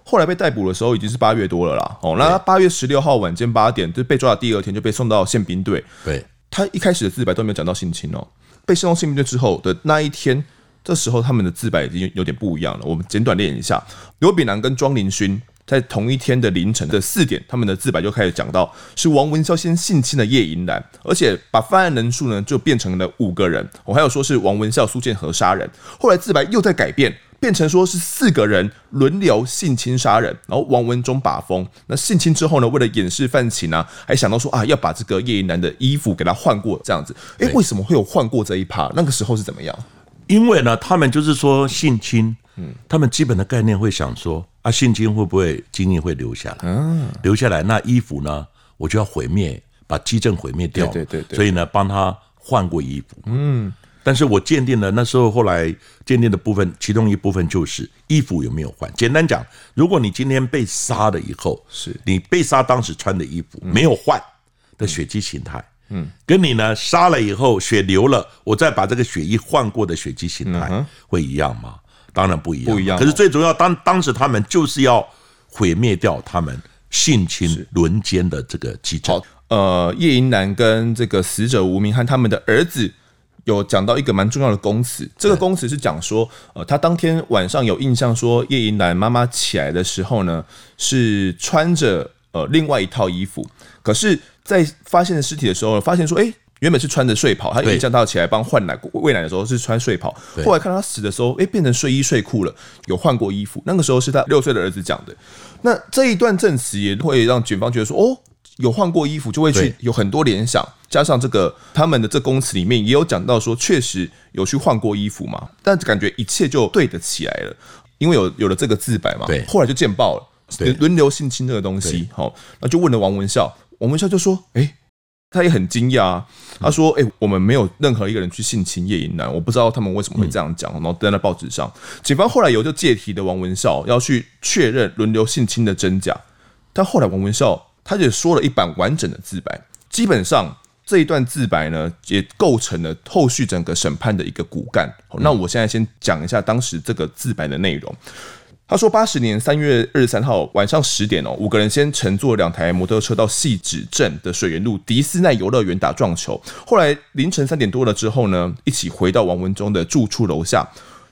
A: 后来被逮捕的时候已经是八月多了啦。哦，那他八月十六号晚间八点就被抓的第二天就被送到宪兵队。对，他一开始的自白都没有讲到性侵哦。被送到宪兵队之后的那一天，这时候他们的自白已经有点不一样了。我们简短练一下：刘炳南跟庄林勋在同一天的凌晨的四点，他们的自白就开始讲到是王文孝先性侵了叶银兰，而且把犯案人数呢就变成了五个人。我还有说是王文孝、苏建和杀人。后来自白又在改变。变成说是四个人轮流性侵杀人，然后王文忠把风。那性侵之后呢，为了掩饰犯情呢，还想到说啊，要把这个叶一男的衣服给他换过，这样子。哎，为什么会有换过这一趴？那个时候是怎么样？
B: 因为呢，他们就是说性侵，嗯，他们基本的概念会想说啊，性侵会不会精液会留下来？嗯，留下来，那衣服呢，我就要毁灭，把基证毁灭掉。对对对。所以呢，帮他换过衣服。嗯。但是我鉴定了那时候，后来鉴定的部分，其中一部分就是衣服有没有换。简单讲，如果你今天被杀了以后，是你被杀当时穿的衣服没有换的血迹形态，嗯，跟你呢杀了以后血流了，我再把这个血衣换过的血迹形态会一样吗？当然不一样，不一样。可是最主要，当当时他们就是要毁灭掉他们性侵轮奸的这个迹证。
A: 呃，叶银男跟这个死者吴明翰他们的儿子。有讲到一个蛮重要的供词，这个供词是讲说，呃，他当天晚上有印象说，叶银兰妈妈起来的时候呢，是穿着呃另外一套衣服，可是，在发现尸体的时候，发现说，哎，原本是穿着睡袍，他有印象到起来帮换奶喂奶的时候是穿睡袍，后来看到他死的时候，哎，变成睡衣睡裤了，有换过衣服，那个时候是他六岁的儿子讲的，那这一段证词也会让警方觉得说，哦。有换过衣服，就会去有很多联想。加上这个他们的这公词里面也有讲到说，确实有去换过衣服嘛，但感觉一切就对得起来了，因为有有了这个自白嘛。
B: 对，
A: 后来就见报了，轮流性侵这个东西，好，那就问了王文孝，王文孝就说，哎、欸，他也很惊讶啊，他说，哎、欸，我们没有任何一个人去性侵叶银兰，我不知道他们为什么会这样讲，然后登在报纸上，警方后来有就借题的王文孝要去确认轮流性侵的真假，但后来王文孝他也说了一版完整的自白，基本上。这一段自白呢，也构成了后续整个审判的一个骨干。那我现在先讲一下当时这个自白的内容。他说，八十年三月二十三号晚上十点哦，五个人先乘坐两台摩托车到汐止镇的水源路迪斯奈游乐园打撞球。后来凌晨三点多了之后呢，一起回到王文忠的住处楼下。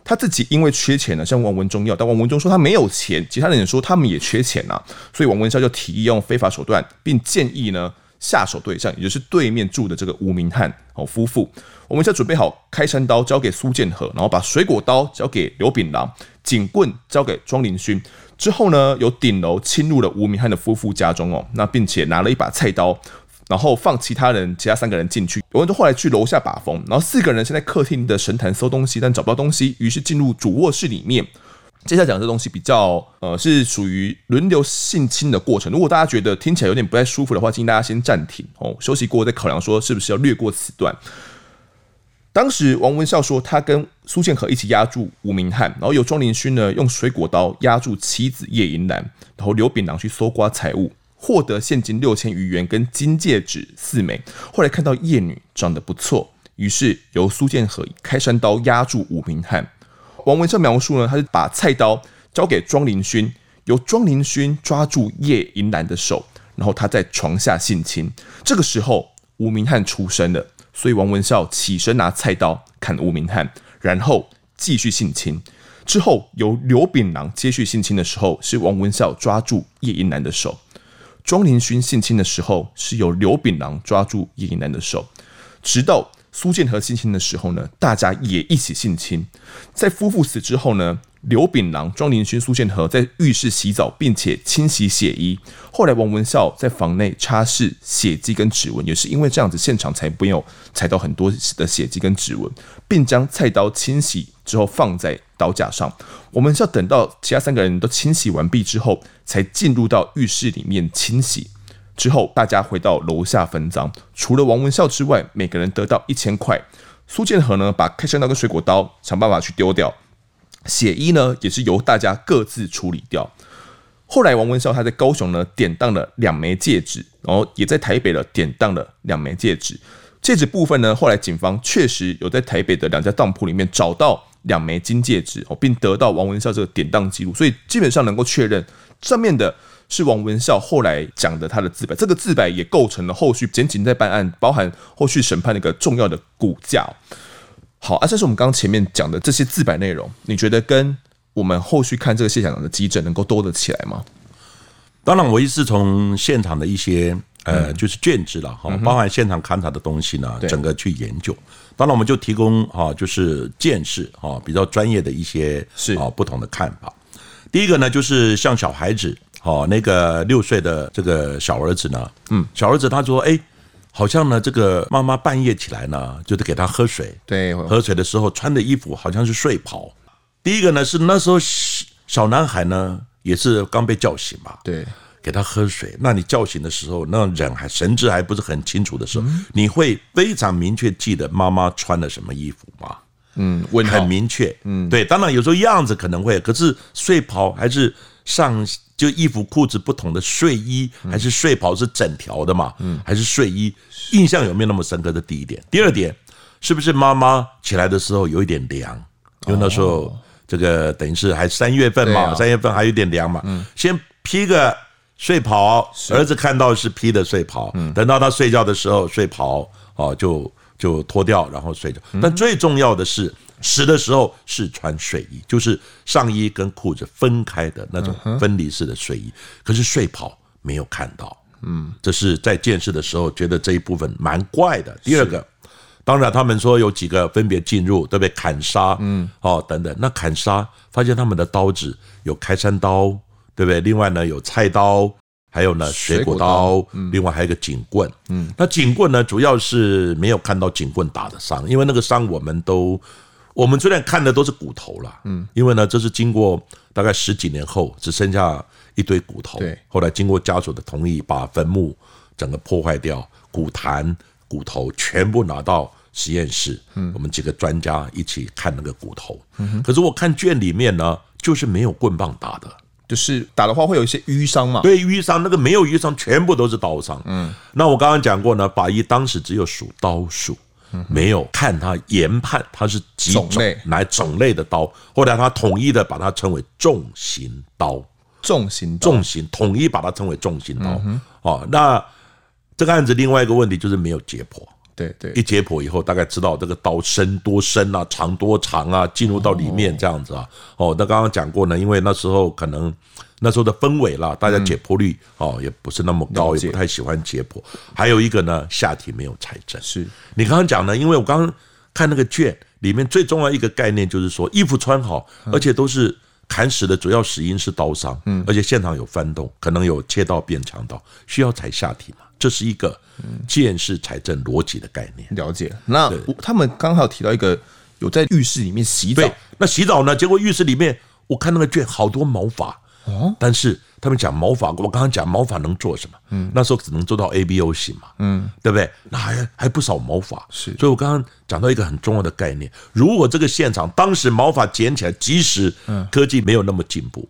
A: 他自己因为缺钱呢，向王文忠要，但王文忠说他没有钱。其他人也说他们也缺钱呐，所以王文孝就提议用非法手段，并建议呢。下手对象，也就是对面住的这个吴明翰哦夫妇，我们先准备好开山刀交给苏建和，然后把水果刀交给刘炳郎，警棍交给庄林勋。之后呢，由顶楼侵入了吴明翰的夫妇家中哦，那并且拿了一把菜刀，然后放其他人，其他三个人进去。有人就后来去楼下把风，然后四个人先在客厅的神坛搜东西，但找不到东西，于是进入主卧室里面。接下来讲这东西比较呃是属于轮流性侵的过程。如果大家觉得听起来有点不太舒服的话，建议大家先暂停哦，休息过后再考量说是不是要略过此段。当时王文孝说，他跟苏建和一起压住吴明翰，然后由庄林勋呢用水果刀压住妻子叶银兰，然后刘炳郎去搜刮财物，获得现金六千余元跟金戒指四枚。后来看到叶女长得不错，于是由苏建和开山刀压住吴明翰。王文孝描述呢，他是把菜刀交给庄林勋，由庄林勋抓住叶银兰的手，然后他在床下性侵。这个时候，吴明翰出声了，所以王文孝起身拿菜刀砍吴明翰，然后继续性侵。之后由刘炳郎接续性侵的时候，是王文孝抓住叶银兰的手；庄林勋性侵的时候，是由刘炳郎抓住叶银兰的手，直到。苏建和性侵的时候呢，大家也一起性侵。在夫妇死之后呢，刘炳郎、庄林勋、苏建和在浴室洗澡，并且清洗血衣。后来王文孝在房内擦拭血迹跟指纹，也是因为这样子，现场才没有采到很多的血迹跟指纹，并将菜刀清洗之后放在刀架上。我们是要等到其他三个人都清洗完毕之后，才进入到浴室里面清洗。之后，大家回到楼下分赃。除了王文孝之外，每个人得到一千块。苏建和呢，把开山刀跟水果刀想办法去丢掉。血衣呢，也是由大家各自处理掉。后来，王文孝他在高雄呢，典当了两枚戒指，然后也在台北了典当了两枚戒指。戒指部分呢，后来警方确实有在台北的两家当铺里面找到两枚金戒指哦，并得到王文孝这个典当记录，所以基本上能够确认上面的。是王文孝后来讲的他的自白，这个自白也构成了后续检警在办案，包含后续审判的一个重要的骨架。好，啊，这是我们刚刚前面讲的这些自白内容，你觉得跟我们后续看这个现场的急诊能够多得起来吗？
B: 当然，我也是从现场的一些呃，就是卷子了哈，包含现场勘查的东西呢，整个去研究。当然，我们就提供哈，就是见识哈，比较专业的一些是啊不同的看法。第一个呢，就是像小孩子。哦，那个六岁的这个小儿子呢，嗯，小儿子他说，哎，好像呢，这个妈妈半夜起来呢，就得给他喝水，
A: 对，
B: 喝水的时候穿的衣服好像是睡袍。第一个呢是那时候小男孩呢也是刚被叫醒嘛，
A: 对，给
B: 他喝水。那你叫醒的时候，那人还神志还不是很清楚的时候，你会非常明确记得妈妈穿了什么衣服吗？
A: 嗯，
B: 很明确，嗯，对。当然有时候样子可能会，可是睡袍还是上。就衣服裤子不同的睡衣，还是睡袍是整条的嘛？嗯，还是睡衣？印象有没有那么深刻？的第一点，第二点，是不是妈妈起来的时候有一点凉？因为那时候这个等于是还三月份嘛，三月份还有点凉嘛。嗯，先披个睡袍，儿子看到是披的睡袍，等到他睡觉的时候，睡袍哦就就脱掉，然后睡觉。但最重要的是。死的时候是穿睡衣，就是上衣跟裤子分开的那种分离式的睡衣，可是睡袍没有看到。嗯，这是在见识的时候觉得这一部分蛮怪的。第二个，当然他们说有几个分别进入，对不对？砍杀，嗯，哦，等等。那砍杀发现他们的刀子有开山刀，对不对？另外呢有菜刀，还有呢水果刀，另外还有一个警棍。嗯，那警棍呢，主要是没有看到警棍打的伤，因为那个伤我们都，我们虽然看的都是骨头了，嗯，因为呢这是经过大概十几年后只剩下一堆骨头，对，后来经过家属的同意，把坟墓整个破坏掉，骨坛、骨头全部拿到实验室，嗯，我们几个专家一起看那个骨头，嗯，可是我看卷里面呢，就是没有棍棒打的。
A: 就是打的话会有一些淤伤嘛？
B: 对，淤伤那个没有淤伤，全部都是刀伤。嗯，那我刚刚讲过呢，法医当时只有数刀数，没有看他研判他是几种类，哪种类的刀。后来他统一的把它称为重型刀，
A: 重型
B: 重型统一把它称为重型刀。哦，那这个案子另外一个问题就是没有解剖。
A: 对对，
B: 一解剖以后，大概知道这个刀深多深啊，长多长啊，进入到里面这样子啊。哦，那刚刚讲过呢，因为那时候可能那时候的氛围啦，大家解剖率哦也不是那么高，也不太喜欢解剖。还有一个呢，下体没有财政。
A: 是
B: 你刚刚讲呢，因为我刚刚看那个卷里面最重要一个概念就是说，衣服穿好，而且都是砍死的主要死因是刀伤，嗯，而且现场有翻动，可能有切到变强刀，需要踩下体嘛。这是一个鉴识财政逻辑的概念。
A: 了解。那他们刚好提到一个有在浴室里面洗澡。
B: 那洗澡呢？结果浴室里面，我看那个卷好多毛发。哦。但是他们讲毛发，我刚刚讲毛发能做什么？嗯。那时候只能做到 ABO 型嘛。嗯。对不对？那还还不少毛发。是。所以我刚刚讲到一个很重要的概念：如果这个现场当时毛发捡起来，即使科技没有那么进步。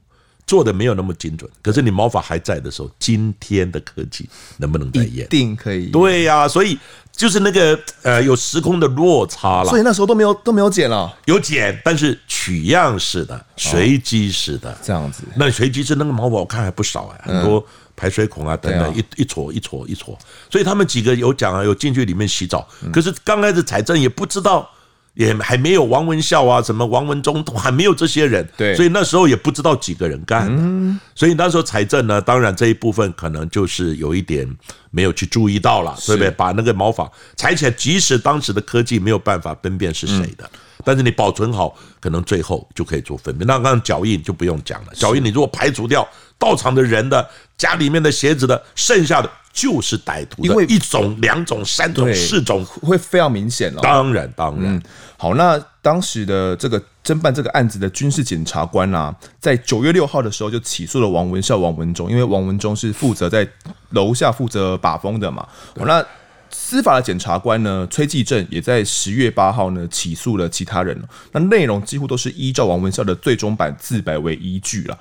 B: 做的没有那么精准，可是你毛发还在的时候，今天的科技能不能再验？
A: 一定可以。
B: 对呀、啊，所以就是那个呃，有时空的落差了。
A: 所以那时候都没有都没有剪了，
B: 有剪，但是取样式的、随机式的、哦、
A: 这样子。
B: 那随机式那个毛发我看还不少哎，很多排水孔啊等等，一一撮一撮一撮。所以他们几个有讲啊，有进去里面洗澡，可是刚开始财政也不知道。也还没有王文孝啊，什么王文忠都还没有这些人，对，所以那时候也不知道几个人干的，所以那时候财政呢，当然这一部分可能就是有一点没有去注意到了，对不对？把那个毛发裁起来，即使当时的科技没有办法分辨是谁的，但是你保存好，可能最后就可以做分辨。那刚刚脚印就不用讲了，脚印你如果排除掉到场的人的家里面的鞋子的，剩下的。就是歹徒，因为一种、两种、三种、四种
A: 会非常明显了。
B: 当然，当然。
A: 嗯，好，那当时的这个侦办这个案子的军事检察官啊，在九月六号的时候就起诉了王文孝、王文忠，因为王文忠是负责在楼下负责把风的嘛。好，那司法的检察官呢，崔继正也在十月八号呢起诉了其他人。那内容几乎都是依照王文孝的最终版自白为依据了。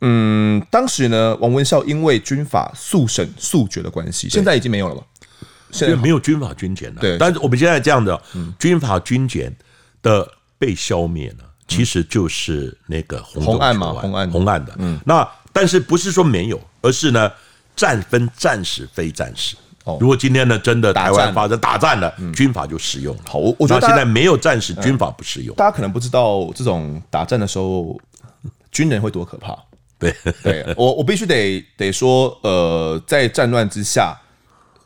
A: 嗯，当时呢，王文孝因为军法速审速决的关系，现在已经没有了吧？
B: 现在没有军法军检了。对，但是我们现在这样的，军法军检的被消灭了，其实就是那个
A: 红案嘛，红案
B: 红案的。嗯，那但是不是说没有，而是呢，战分战时非战时。哦，如果今天呢真的台湾发生打战了，军法就适用了。
A: 好，我觉得
B: 现在没有战时，军法不适用。
A: 大家可能不知道，这种打战的时候，军人会多可怕。
B: 对，
A: 对我我必须得得说，呃，在战乱之下，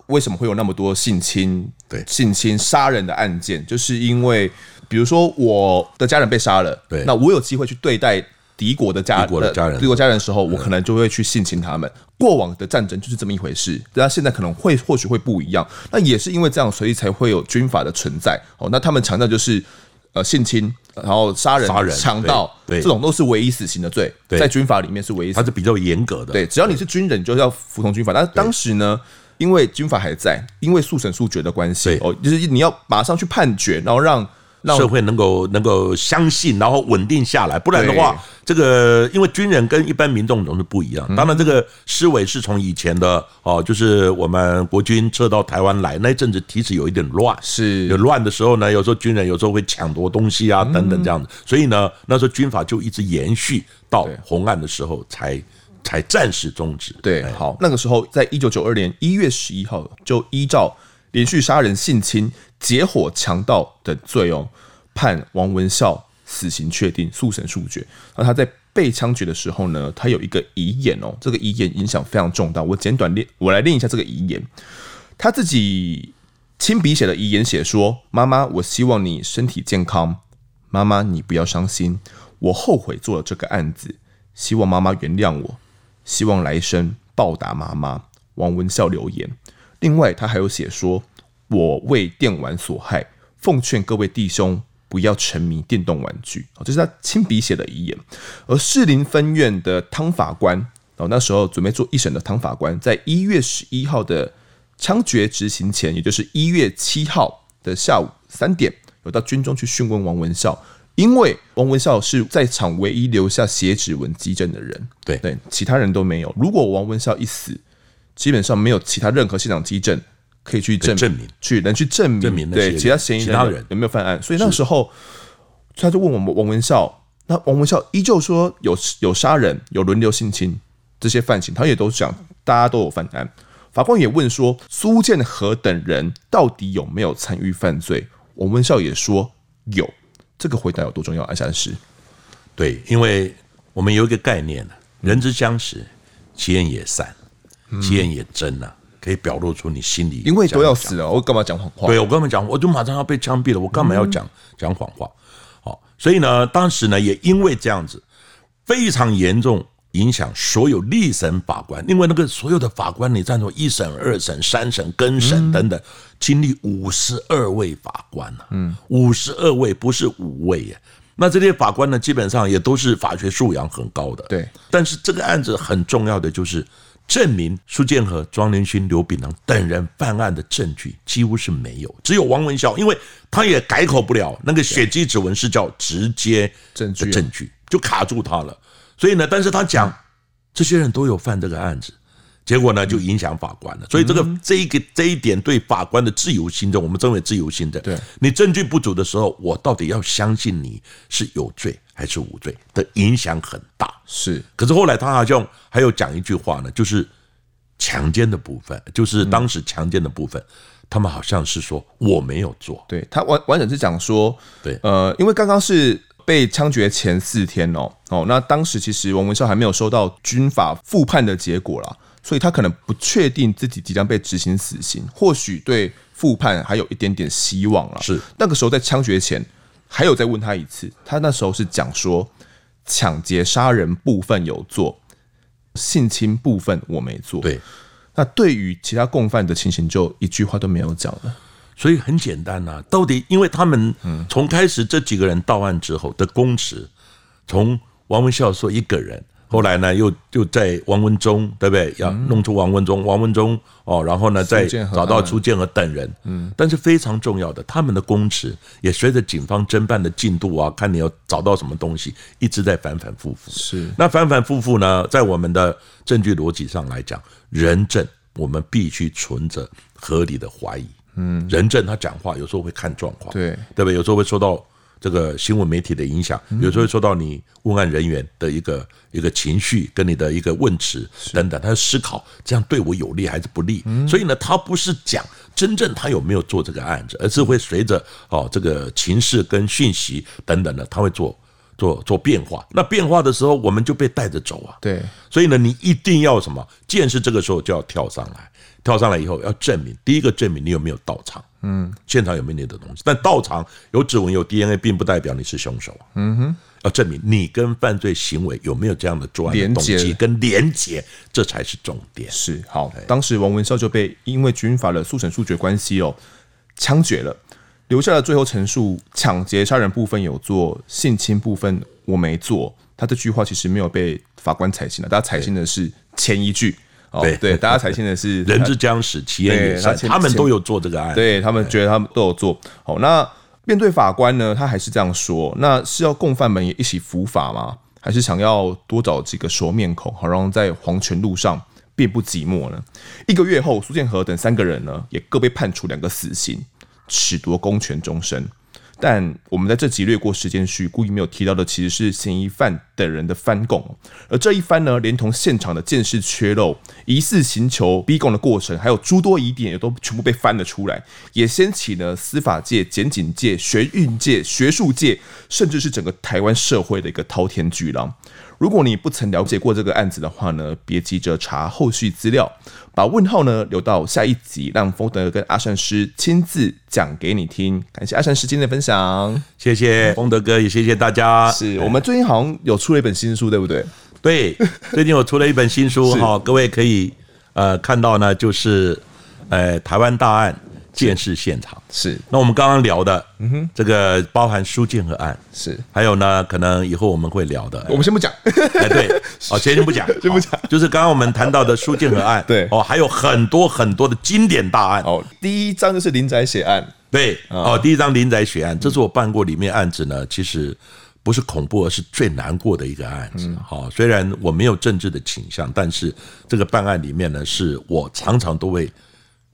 A: 为什么会有那么多性侵、对性侵杀人的案件？就是因为，比如说我的家人被杀了，对，那我有机会去对待敌国的家敌国的家人，敌国家人的时候，我可能就会去性侵他们。过往的战争就是这么一回事，那现在可能会或许会不一样。那也是因为这样，所以才会有军法的存在。哦，那他们强调就是。呃，性侵，然后杀人、杀人、强盗，这种都是唯一死刑的罪，在军法里面是唯一，
B: 它是比较严格的。
A: 对，只要你是军人，就要服从军法。但是当时呢，因为军法还在，因为速审速决的关系，哦，就是你要马上去判决，然后让。让
B: 社会能够能够相信，然后稳定下来，不然的话，这个因为军人跟一般民众总是不一样。当然，这个思维是从以前的哦，就是我们国军撤到台湾来那一阵子，其实有一点乱，是有乱的时候呢，有时候军人有时候会抢夺东西啊等等这样子，所以呢，那时候军法就一直延续到红案的时候才才暂时终止。
A: 对，好，那个时候在一九九二年一月十一号就依照。连续杀人、性侵、结伙、强盗等罪哦，判王文孝死刑确定，速审速决。那他在被枪决的时候呢，他有一个遗言哦，这个遗言影响非常重大。我简短念，我来念一下这个遗言。他自己亲笔写的遗言写说：“妈妈，我希望你身体健康。妈妈，你不要伤心。我后悔做了这个案子，希望妈妈原谅我。希望来生。”报答妈妈王文孝留言。另外，他还有写说：“我为电玩所害，奉劝各位弟兄不要沉迷电动玩具。”哦，这是他亲笔写的遗言。而士林分院的汤法官哦，那时候准备做一审的汤法官，在一月十一号的枪决执行前，也就是一月七号的下午三点，有到军中去讯问王文孝，因为王文孝是在场唯一留下血指纹迹证的人，
B: 对
A: 对，其他人都没有。如果王文孝一死，基本上没有其他任何现场迹证可以去证
B: 证明，
A: 去能去证明，
B: 证明
A: 对其他嫌疑人有没有犯案。所以那时候他就问我们王文孝，那王文孝依旧说有有杀人、有轮流性侵这些犯行，他也都讲大家都有犯案。法官也问说苏建和等人到底有没有参与犯罪？王文孝也说有。这个回答有多重要？阿善师，
B: 对，因为我们有一个概念，人之将死，其言也善。其言也真呐、啊，可以表露出你心里。
A: 因为都要死了，我干嘛讲谎话？
B: 对，我干嘛讲？我就马上要被枪毙了，我干嘛要讲讲谎话？好，所以呢，当时呢，也因为这样子，非常严重影响所有立审法官。因为那个所有的法官，你站住一审、二审、三审、更审等等，经历五十二位法官呐，嗯，五十二位不是五位耶。那这些法官呢，基本上也都是法学素养很高的。
A: 对，
B: 但是这个案子很重要的就是。证明苏建和、庄连勋、刘炳郎等人犯案的证据几乎是没有，只有王文孝，因为他也改口不了，那个血迹指纹是叫直接证据，证据就卡住他了。所以呢，但是他讲这些人都有犯这个案子，结果呢就影响法官了。所以这个这一个这一点对法官的自由心证，我们称为自由心证。
A: 对，
B: 你证据不足的时候，我到底要相信你是有罪还是无罪的影响很大。
A: 是，
B: 可是后来他好像还有讲一句话呢，就是强奸的部分，就是当时强奸的部分，他们好像是说我没有做。
A: 对，他完完整是讲说，
B: 对，
A: 呃，因为刚刚是被枪决前四天哦哦，那当时其实王文孝还没有收到军法复判的结果啦，所以他可能不确定自己即将被执行死刑，或许对复判还有一点点希望了。
B: 是
A: 那个时候在枪决前还有再问他一次，他那时候是讲说。抢劫杀人部分有做，性侵部分我没做。
B: 对，
A: 那对于其他共犯的情形，就一句话都没有讲了。
B: 所以很简单呐、啊，到底因为他们从开始这几个人到案之后的供词，从王文孝说一个人。后来呢，又又在王文忠，对不对？要弄出王文忠，王文忠哦，然后呢，再找到朱建和等人。嗯，但是非常重要的，他们的供词也随着警方侦办的进度啊，看你要找到什么东西，一直在反反复复。
A: 是，
B: 那反反复复呢，在我们的证据逻辑上来讲，人证我们必须存着合理的怀疑。嗯，人证他讲话有时候会看状况，
A: 对，
B: 对不对？有时候会说到。这个新闻媒体的影响，有时候会受到你问案人员的一个一个情绪跟你的一个问词等等，他要思考这样对我有利还是不利。所以呢，他不是讲真正他有没有做这个案子，而是会随着哦这个情势跟讯息等等的，他会做做做变化。那变化的时候，我们就被带着走啊。
A: 对，
B: 所以呢，你一定要什么？见识这个时候就要跳上来。跳上来以后要证明，第一个证明你有没有到场，嗯，现场有没有你的东西。但到场有指纹有 DNA，并不代表你是凶手，嗯哼，要证明你跟犯罪行为有没有这样的作案的动机跟连结，这才是重点。
A: 是好，当时王文孝就被因为军法的速审速决关系哦，枪决了，留下了最后陈述：抢劫杀人部分有做，性侵部分我没做。他这句话其实没有被法官采信了，大家采信的是前一句。哦，对对，大家采信的是 (laughs)
B: 人之将死，其言也善。他们都有做这个案，
A: 对他们觉得他们都有做。好，那面对法官呢，他还是这样说：那是要共犯们也一起伏法吗？还是想要多找几个熟面孔，好让在黄泉路上并不寂寞呢？一个月后，苏建和等三个人呢，也各被判处两个死刑，褫夺公权终身。但我们在这集略过时间序，故意没有提到的，其实是嫌疑犯等人的翻供。而这一翻呢，连同现场的鉴识缺漏、疑似刑求逼供的过程，还有诸多疑点，也都全部被翻了出来，也掀起了司法界、检警界、学运界、学术界，甚至是整个台湾社会的一个滔天巨浪。如果你不曾了解过这个案子的话呢，别急着查后续资料，把问号呢留到下一集，让丰德跟阿善师亲自讲给你听。感谢阿善师今天的分享，
B: 谢谢丰德哥，也谢谢大家。
A: 是我们最近好像有出了一本新书，对不对？
B: 对，最近我出了一本新书 (laughs) 哈，各位可以呃看到呢，就是呃台湾大案。鉴识现场。
A: 是，
B: 那我们刚刚聊的，嗯哼，这个包含书建和案。
A: 是，
B: 还有呢，可能以后我们会聊的，
A: 我们先不讲，
B: 哎，对，(laughs) 哦，先先不讲，
A: 先不讲，
B: 就是刚刚我们谈到的书建和案，
A: 对，
B: 哦，还有很多很多的经典大案，
A: 哦，第一章就是林宅血案，
B: 对，哦，第一章林宅血案，这是我办过里面案子呢，其实不是恐怖，而是最难过的一个案子，好，虽然我没有政治的倾向，但是这个办案里面呢，是我常常都会。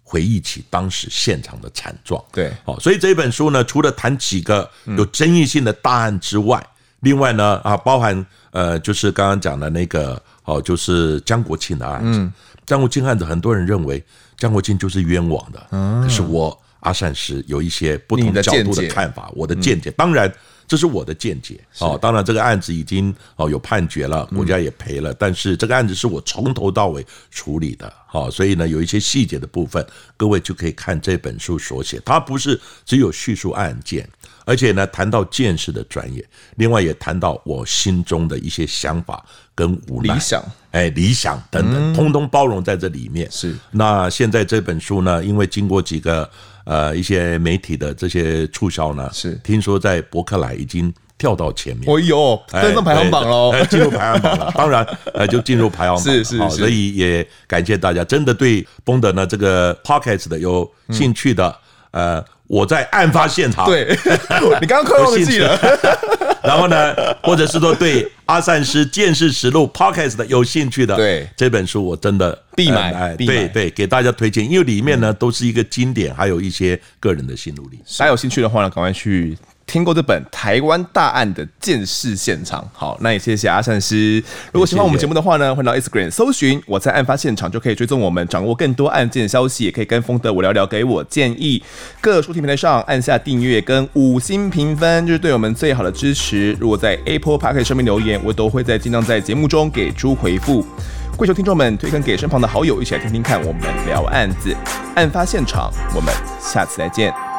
B: 回忆起当时现场的惨状，
A: 对，
B: 好，所以这本书呢，除了谈几个有争议性的大案之外，另外呢，啊，包含呃，就是刚刚讲的那个，哦，就是江国庆的案子。江国庆案子，很多人认为江国庆就是冤枉的，可是我阿善师有一些不同角度的看法，我的见解，当然。这是我的见解。哦，当然这个案子已经哦有判决了，国家也赔了，但是这个案子是我从头到尾处理的，好，所以呢有一些细节的部分，各位就可以看这本书所写，它不是只有叙述案件，而且呢谈到见识的专业，另外也谈到我心中的一些想法跟无奈、
A: 理想，
B: 哎，理想等等，通通包容在这里面。是，那现在这本书呢，因为经过几个。呃，一些媒体的这些促销呢，是听说在博客来已经跳到前面。
A: 哦呦，登上排行榜喽，
B: 进入排行榜了。(laughs) 当然，呃，就进入排行榜。
A: 是是是，
B: 所以也感谢大家，真的对丰德呢这个 podcast 的有兴趣的，呃，我在案发现场。
A: 对，(laughs) 你刚刚快忘记了。(laughs)
B: 然后呢，或者是说对阿善师见识实录 Podcast 的有兴趣的，
A: 对
B: 这本书我真的
A: 必买，哎，
B: 对对，给大家推荐，因为里面呢都是一个经典，还有一些个人的心路历程。
A: 大家有兴趣的话呢，赶快去。听过这本《台湾大案的见识现场》，好，那也谢谢阿善师。如果喜欢我们节目的话呢，欢迎到 Instagram 搜寻“我在案发现场”，就可以追踪我们，掌握更多案件消息，也可以跟风德我聊聊，给我建议。各收听平台上按下订阅跟五星评分，就是对我们最好的支持。如果在 Apple Podcast 上面留言，我都会在尽量在节目中给出回复。跪求听众们推荐给身旁的好友，一起来听听看我们聊案子。案发现场，我们下次再见。